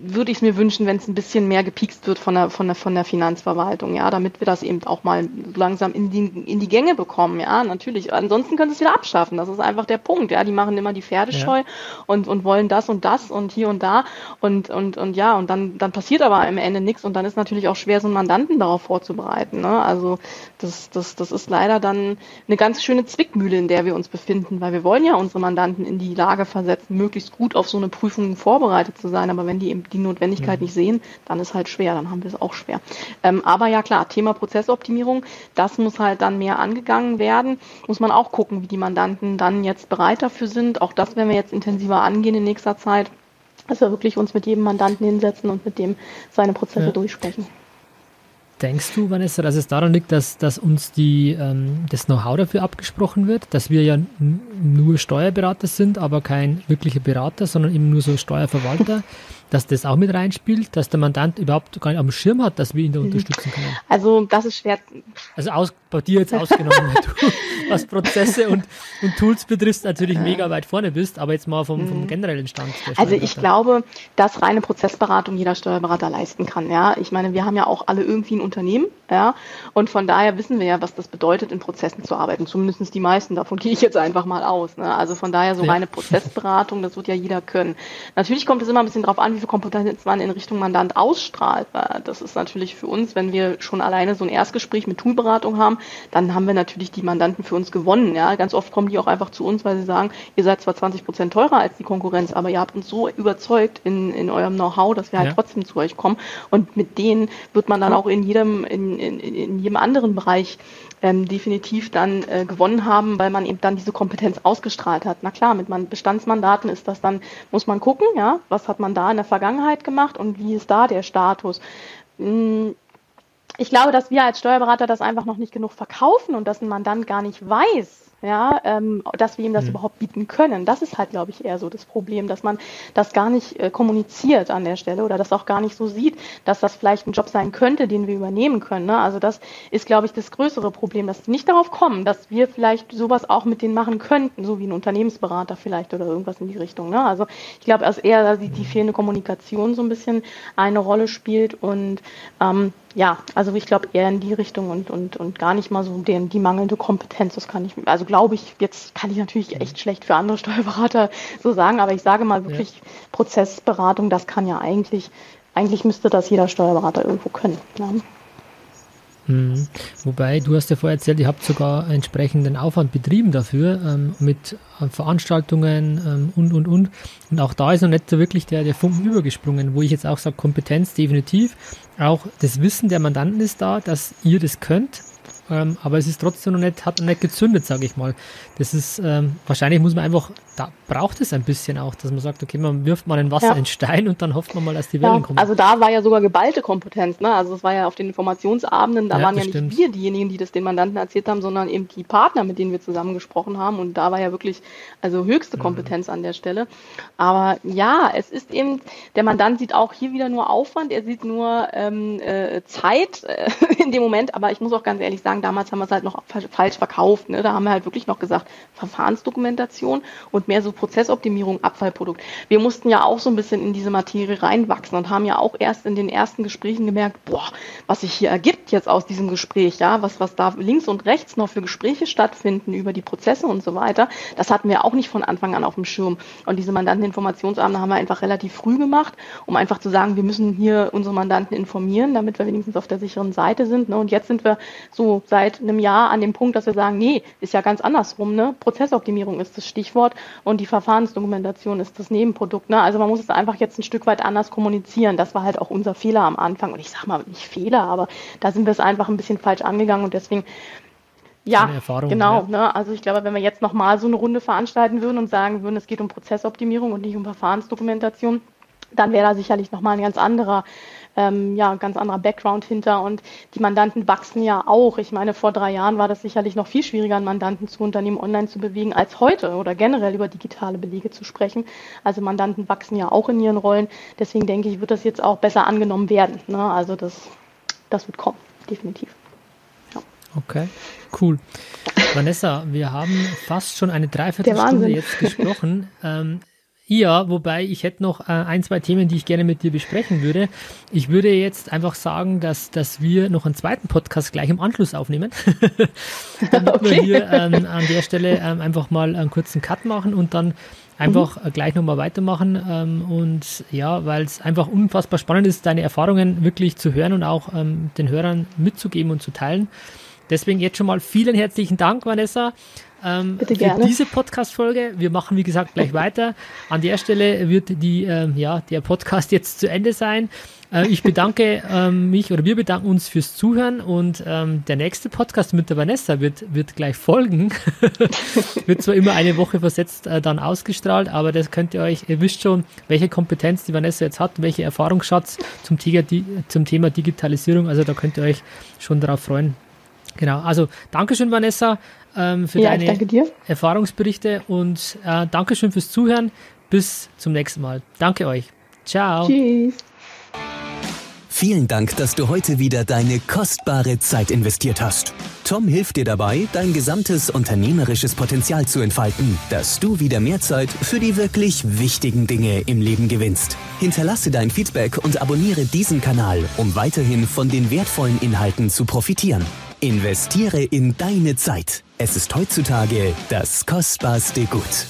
würde ich es mir wünschen, wenn es ein bisschen mehr gepiekst wird von der von der, von der Finanzverwaltung, ja, damit wir das eben auch mal langsam in die, in die Gänge bekommen, ja, natürlich. Ansonsten können sie es wieder abschaffen. Das ist einfach der Punkt, ja. Die machen immer die Pferde scheu ja. und, und wollen das und das und hier und da und, und, und ja, und dann, dann passiert aber am Ende nichts und dann ist natürlich auch schwer, so einen Mandanten darauf vorzubereiten, ne. Also, das, das, das ist leider dann eine ganz schöne Zwickmühle, in der wir uns befinden, weil wir wollen ja unsere Mandanten in die Lage versetzen, möglichst gut auf so eine Prüfung vorbereitet zu sein, aber wenn die eben die Notwendigkeit mhm. nicht sehen, dann ist halt schwer, dann haben wir es auch schwer. Ähm, aber ja klar, Thema Prozessoptimierung, das muss halt dann mehr angegangen werden. Muss man auch gucken, wie die Mandanten dann jetzt bereit dafür sind. Auch das werden wir jetzt intensiver angehen in nächster Zeit. Dass wir wirklich uns mit jedem Mandanten hinsetzen und mit dem seine Prozesse ja. durchsprechen. Denkst du, Vanessa, dass es daran liegt, dass, dass uns die, ähm, das Know-how dafür abgesprochen wird, dass wir ja nur Steuerberater sind, aber kein wirklicher Berater, sondern eben nur so Steuerverwalter? dass das auch mit reinspielt, dass der Mandant überhaupt gar nicht am Schirm hat, dass wir ihn da mhm. unterstützen können? Also das ist schwer. Also aus, bei dir jetzt ausgenommen, du was Prozesse und, und Tools betrifft, natürlich mega weit vorne bist, aber jetzt mal vom, vom mhm. generellen Stand. also ich glaube, dass reine Prozessberatung jeder Steuerberater leisten kann. Ja, ich meine, wir haben ja auch alle irgendwie ein Unternehmen, ja, und von daher wissen wir ja, was das bedeutet, in Prozessen zu arbeiten. Zumindest die meisten davon gehe ich jetzt einfach mal aus. Ne? Also von daher so ja. reine Prozessberatung, das wird ja jeder können. Natürlich kommt es immer ein bisschen drauf an, wie viel Kompetenz man in Richtung Mandant ausstrahlt. Das ist natürlich für uns, wenn wir schon alleine so ein Erstgespräch mit Toolberatung haben, dann haben wir natürlich die Mandanten für uns gewonnen. Ja, ganz oft kommen die auch einfach zu uns, weil sie sagen, ihr seid zwar 20 Prozent teurer als die Konkurrenz, aber ihr habt uns so überzeugt in, in eurem Know-how, dass wir halt ja. trotzdem zu euch kommen. Und mit denen wird man dann auch in jedem, in, in, in jedem anderen Bereich ähm, definitiv dann äh, gewonnen haben, weil man eben dann diese Kompetenz ausgestrahlt hat. Na klar, mit man Bestandsmandaten ist das dann, muss man gucken, ja, was hat man da in der Vergangenheit gemacht und wie ist da der Status. Hm, ich glaube, dass wir als Steuerberater das einfach noch nicht genug verkaufen und dass ein Mandant gar nicht weiß, ja, ähm, dass wir ihm das mhm. überhaupt bieten können. Das ist halt, glaube ich, eher so das Problem, dass man das gar nicht äh, kommuniziert an der Stelle oder das auch gar nicht so sieht, dass das vielleicht ein Job sein könnte, den wir übernehmen können. Ne? Also das ist, glaube ich, das größere Problem, dass sie nicht darauf kommen, dass wir vielleicht sowas auch mit denen machen könnten, so wie ein Unternehmensberater vielleicht oder irgendwas in die Richtung. Ne? Also ich glaube, dass eher dass die, die fehlende Kommunikation so ein bisschen eine Rolle spielt und ähm, ja, also ich glaube eher in die Richtung und, und, und gar nicht mal so den, die mangelnde Kompetenz. Das kann ich, also glaube ich, jetzt kann ich natürlich echt schlecht für andere Steuerberater so sagen, aber ich sage mal wirklich ja. Prozessberatung, das kann ja eigentlich, eigentlich müsste das jeder Steuerberater irgendwo können. Ne? Mhm. Wobei, du hast ja vorher erzählt, ihr habt sogar entsprechenden Aufwand betrieben dafür, ähm, mit äh, Veranstaltungen ähm, und, und, und. Und auch da ist noch nicht so wirklich der, der Funken übergesprungen, wo ich jetzt auch sage, Kompetenz definitiv. Auch das Wissen der Mandanten ist da, dass ihr das könnt, ähm, aber es ist trotzdem noch nicht, hat noch nicht gezündet, sage ich mal. Das ist, ähm, wahrscheinlich muss man einfach, da braucht es ein bisschen auch, dass man sagt, okay, man wirft mal ein Wasser ja. in Stein und dann hofft man mal, dass die Wellen ja, kommen. Also da war ja sogar geballte Kompetenz, ne? Also es war ja auf den Informationsabenden, da ja, waren ja nicht stimmt. wir diejenigen, die das den Mandanten erzählt haben, sondern eben die Partner, mit denen wir zusammen gesprochen haben. Und da war ja wirklich, also höchste mhm. Kompetenz mhm. an der Stelle. Aber ja, es ist eben, der Mandant sieht auch hier wieder nur Aufwand, er sieht nur ähm, äh, Zeit äh, in dem Moment, aber ich muss auch ganz ehrlich sagen, sagen, damals haben wir es halt noch falsch verkauft. Ne? Da haben wir halt wirklich noch gesagt, Verfahrensdokumentation und mehr so Prozessoptimierung, Abfallprodukt. Wir mussten ja auch so ein bisschen in diese Materie reinwachsen und haben ja auch erst in den ersten Gesprächen gemerkt, boah, was sich hier ergibt jetzt aus diesem Gespräch, ja, was, was da links und rechts noch für Gespräche stattfinden über die Prozesse und so weiter, das hatten wir auch nicht von Anfang an auf dem Schirm. Und diese Mandanteninformationsabende haben wir einfach relativ früh gemacht, um einfach zu sagen, wir müssen hier unsere Mandanten informieren, damit wir wenigstens auf der sicheren Seite sind. Ne? Und jetzt sind wir so seit einem Jahr an dem Punkt, dass wir sagen, nee, ist ja ganz andersrum. Ne? Prozessoptimierung ist das Stichwort und die Verfahrensdokumentation ist das Nebenprodukt. Ne? Also man muss es einfach jetzt ein Stück weit anders kommunizieren. Das war halt auch unser Fehler am Anfang. Und ich sage mal nicht Fehler, aber da sind wir es einfach ein bisschen falsch angegangen und deswegen ja, genau. Ja. Ne? Also ich glaube, wenn wir jetzt nochmal so eine Runde veranstalten würden und sagen würden, es geht um Prozessoptimierung und nicht um Verfahrensdokumentation, dann wäre da sicherlich nochmal ein ganz anderer ähm, ja, ganz anderer Background hinter und die Mandanten wachsen ja auch. Ich meine, vor drei Jahren war das sicherlich noch viel schwieriger, einen Mandanten zu Unternehmen online zu bewegen, als heute oder generell über digitale Belege zu sprechen. Also Mandanten wachsen ja auch in ihren Rollen. Deswegen denke ich, wird das jetzt auch besser angenommen werden. Ne? Also das, das wird kommen, definitiv. Ja. Okay, cool. Vanessa, wir haben fast schon eine Dreiviertelstunde jetzt gesprochen. Ähm, ja, wobei ich hätte noch äh, ein, zwei Themen, die ich gerne mit dir besprechen würde. Ich würde jetzt einfach sagen, dass, dass wir noch einen zweiten Podcast gleich im Anschluss aufnehmen. Damit okay. wir hier ähm, an der Stelle ähm, einfach mal einen kurzen Cut machen und dann einfach mhm. gleich nochmal weitermachen. Ähm, und ja, weil es einfach unfassbar spannend ist, deine Erfahrungen wirklich zu hören und auch ähm, den Hörern mitzugeben und zu teilen. Deswegen jetzt schon mal vielen herzlichen Dank, Vanessa ähm, Bitte gerne. für diese Podcast-Folge. Wir machen, wie gesagt, gleich weiter. An der Stelle wird die, äh, ja, der Podcast jetzt zu Ende sein. Äh, ich bedanke ähm, mich oder wir bedanken uns fürs Zuhören und ähm, der nächste Podcast mit der Vanessa wird, wird gleich folgen. wird zwar immer eine Woche versetzt äh, dann ausgestrahlt, aber das könnt ihr euch, ihr wisst schon, welche Kompetenz die Vanessa jetzt hat, welche Erfahrungsschatz zum, zum Thema Digitalisierung. Also da könnt ihr euch schon darauf freuen. Genau, also Dankeschön, Vanessa ähm, für ja, deine Erfahrungsberichte und äh, Dankeschön fürs Zuhören. Bis zum nächsten Mal. Danke euch. Ciao. Tschüss. Vielen Dank, dass du heute wieder deine kostbare Zeit investiert hast. Tom hilft dir dabei, dein gesamtes unternehmerisches Potenzial zu entfalten, dass du wieder mehr Zeit für die wirklich wichtigen Dinge im Leben gewinnst. Hinterlasse dein Feedback und abonniere diesen Kanal, um weiterhin von den wertvollen Inhalten zu profitieren. Investiere in deine Zeit. Es ist heutzutage das kostbarste Gut.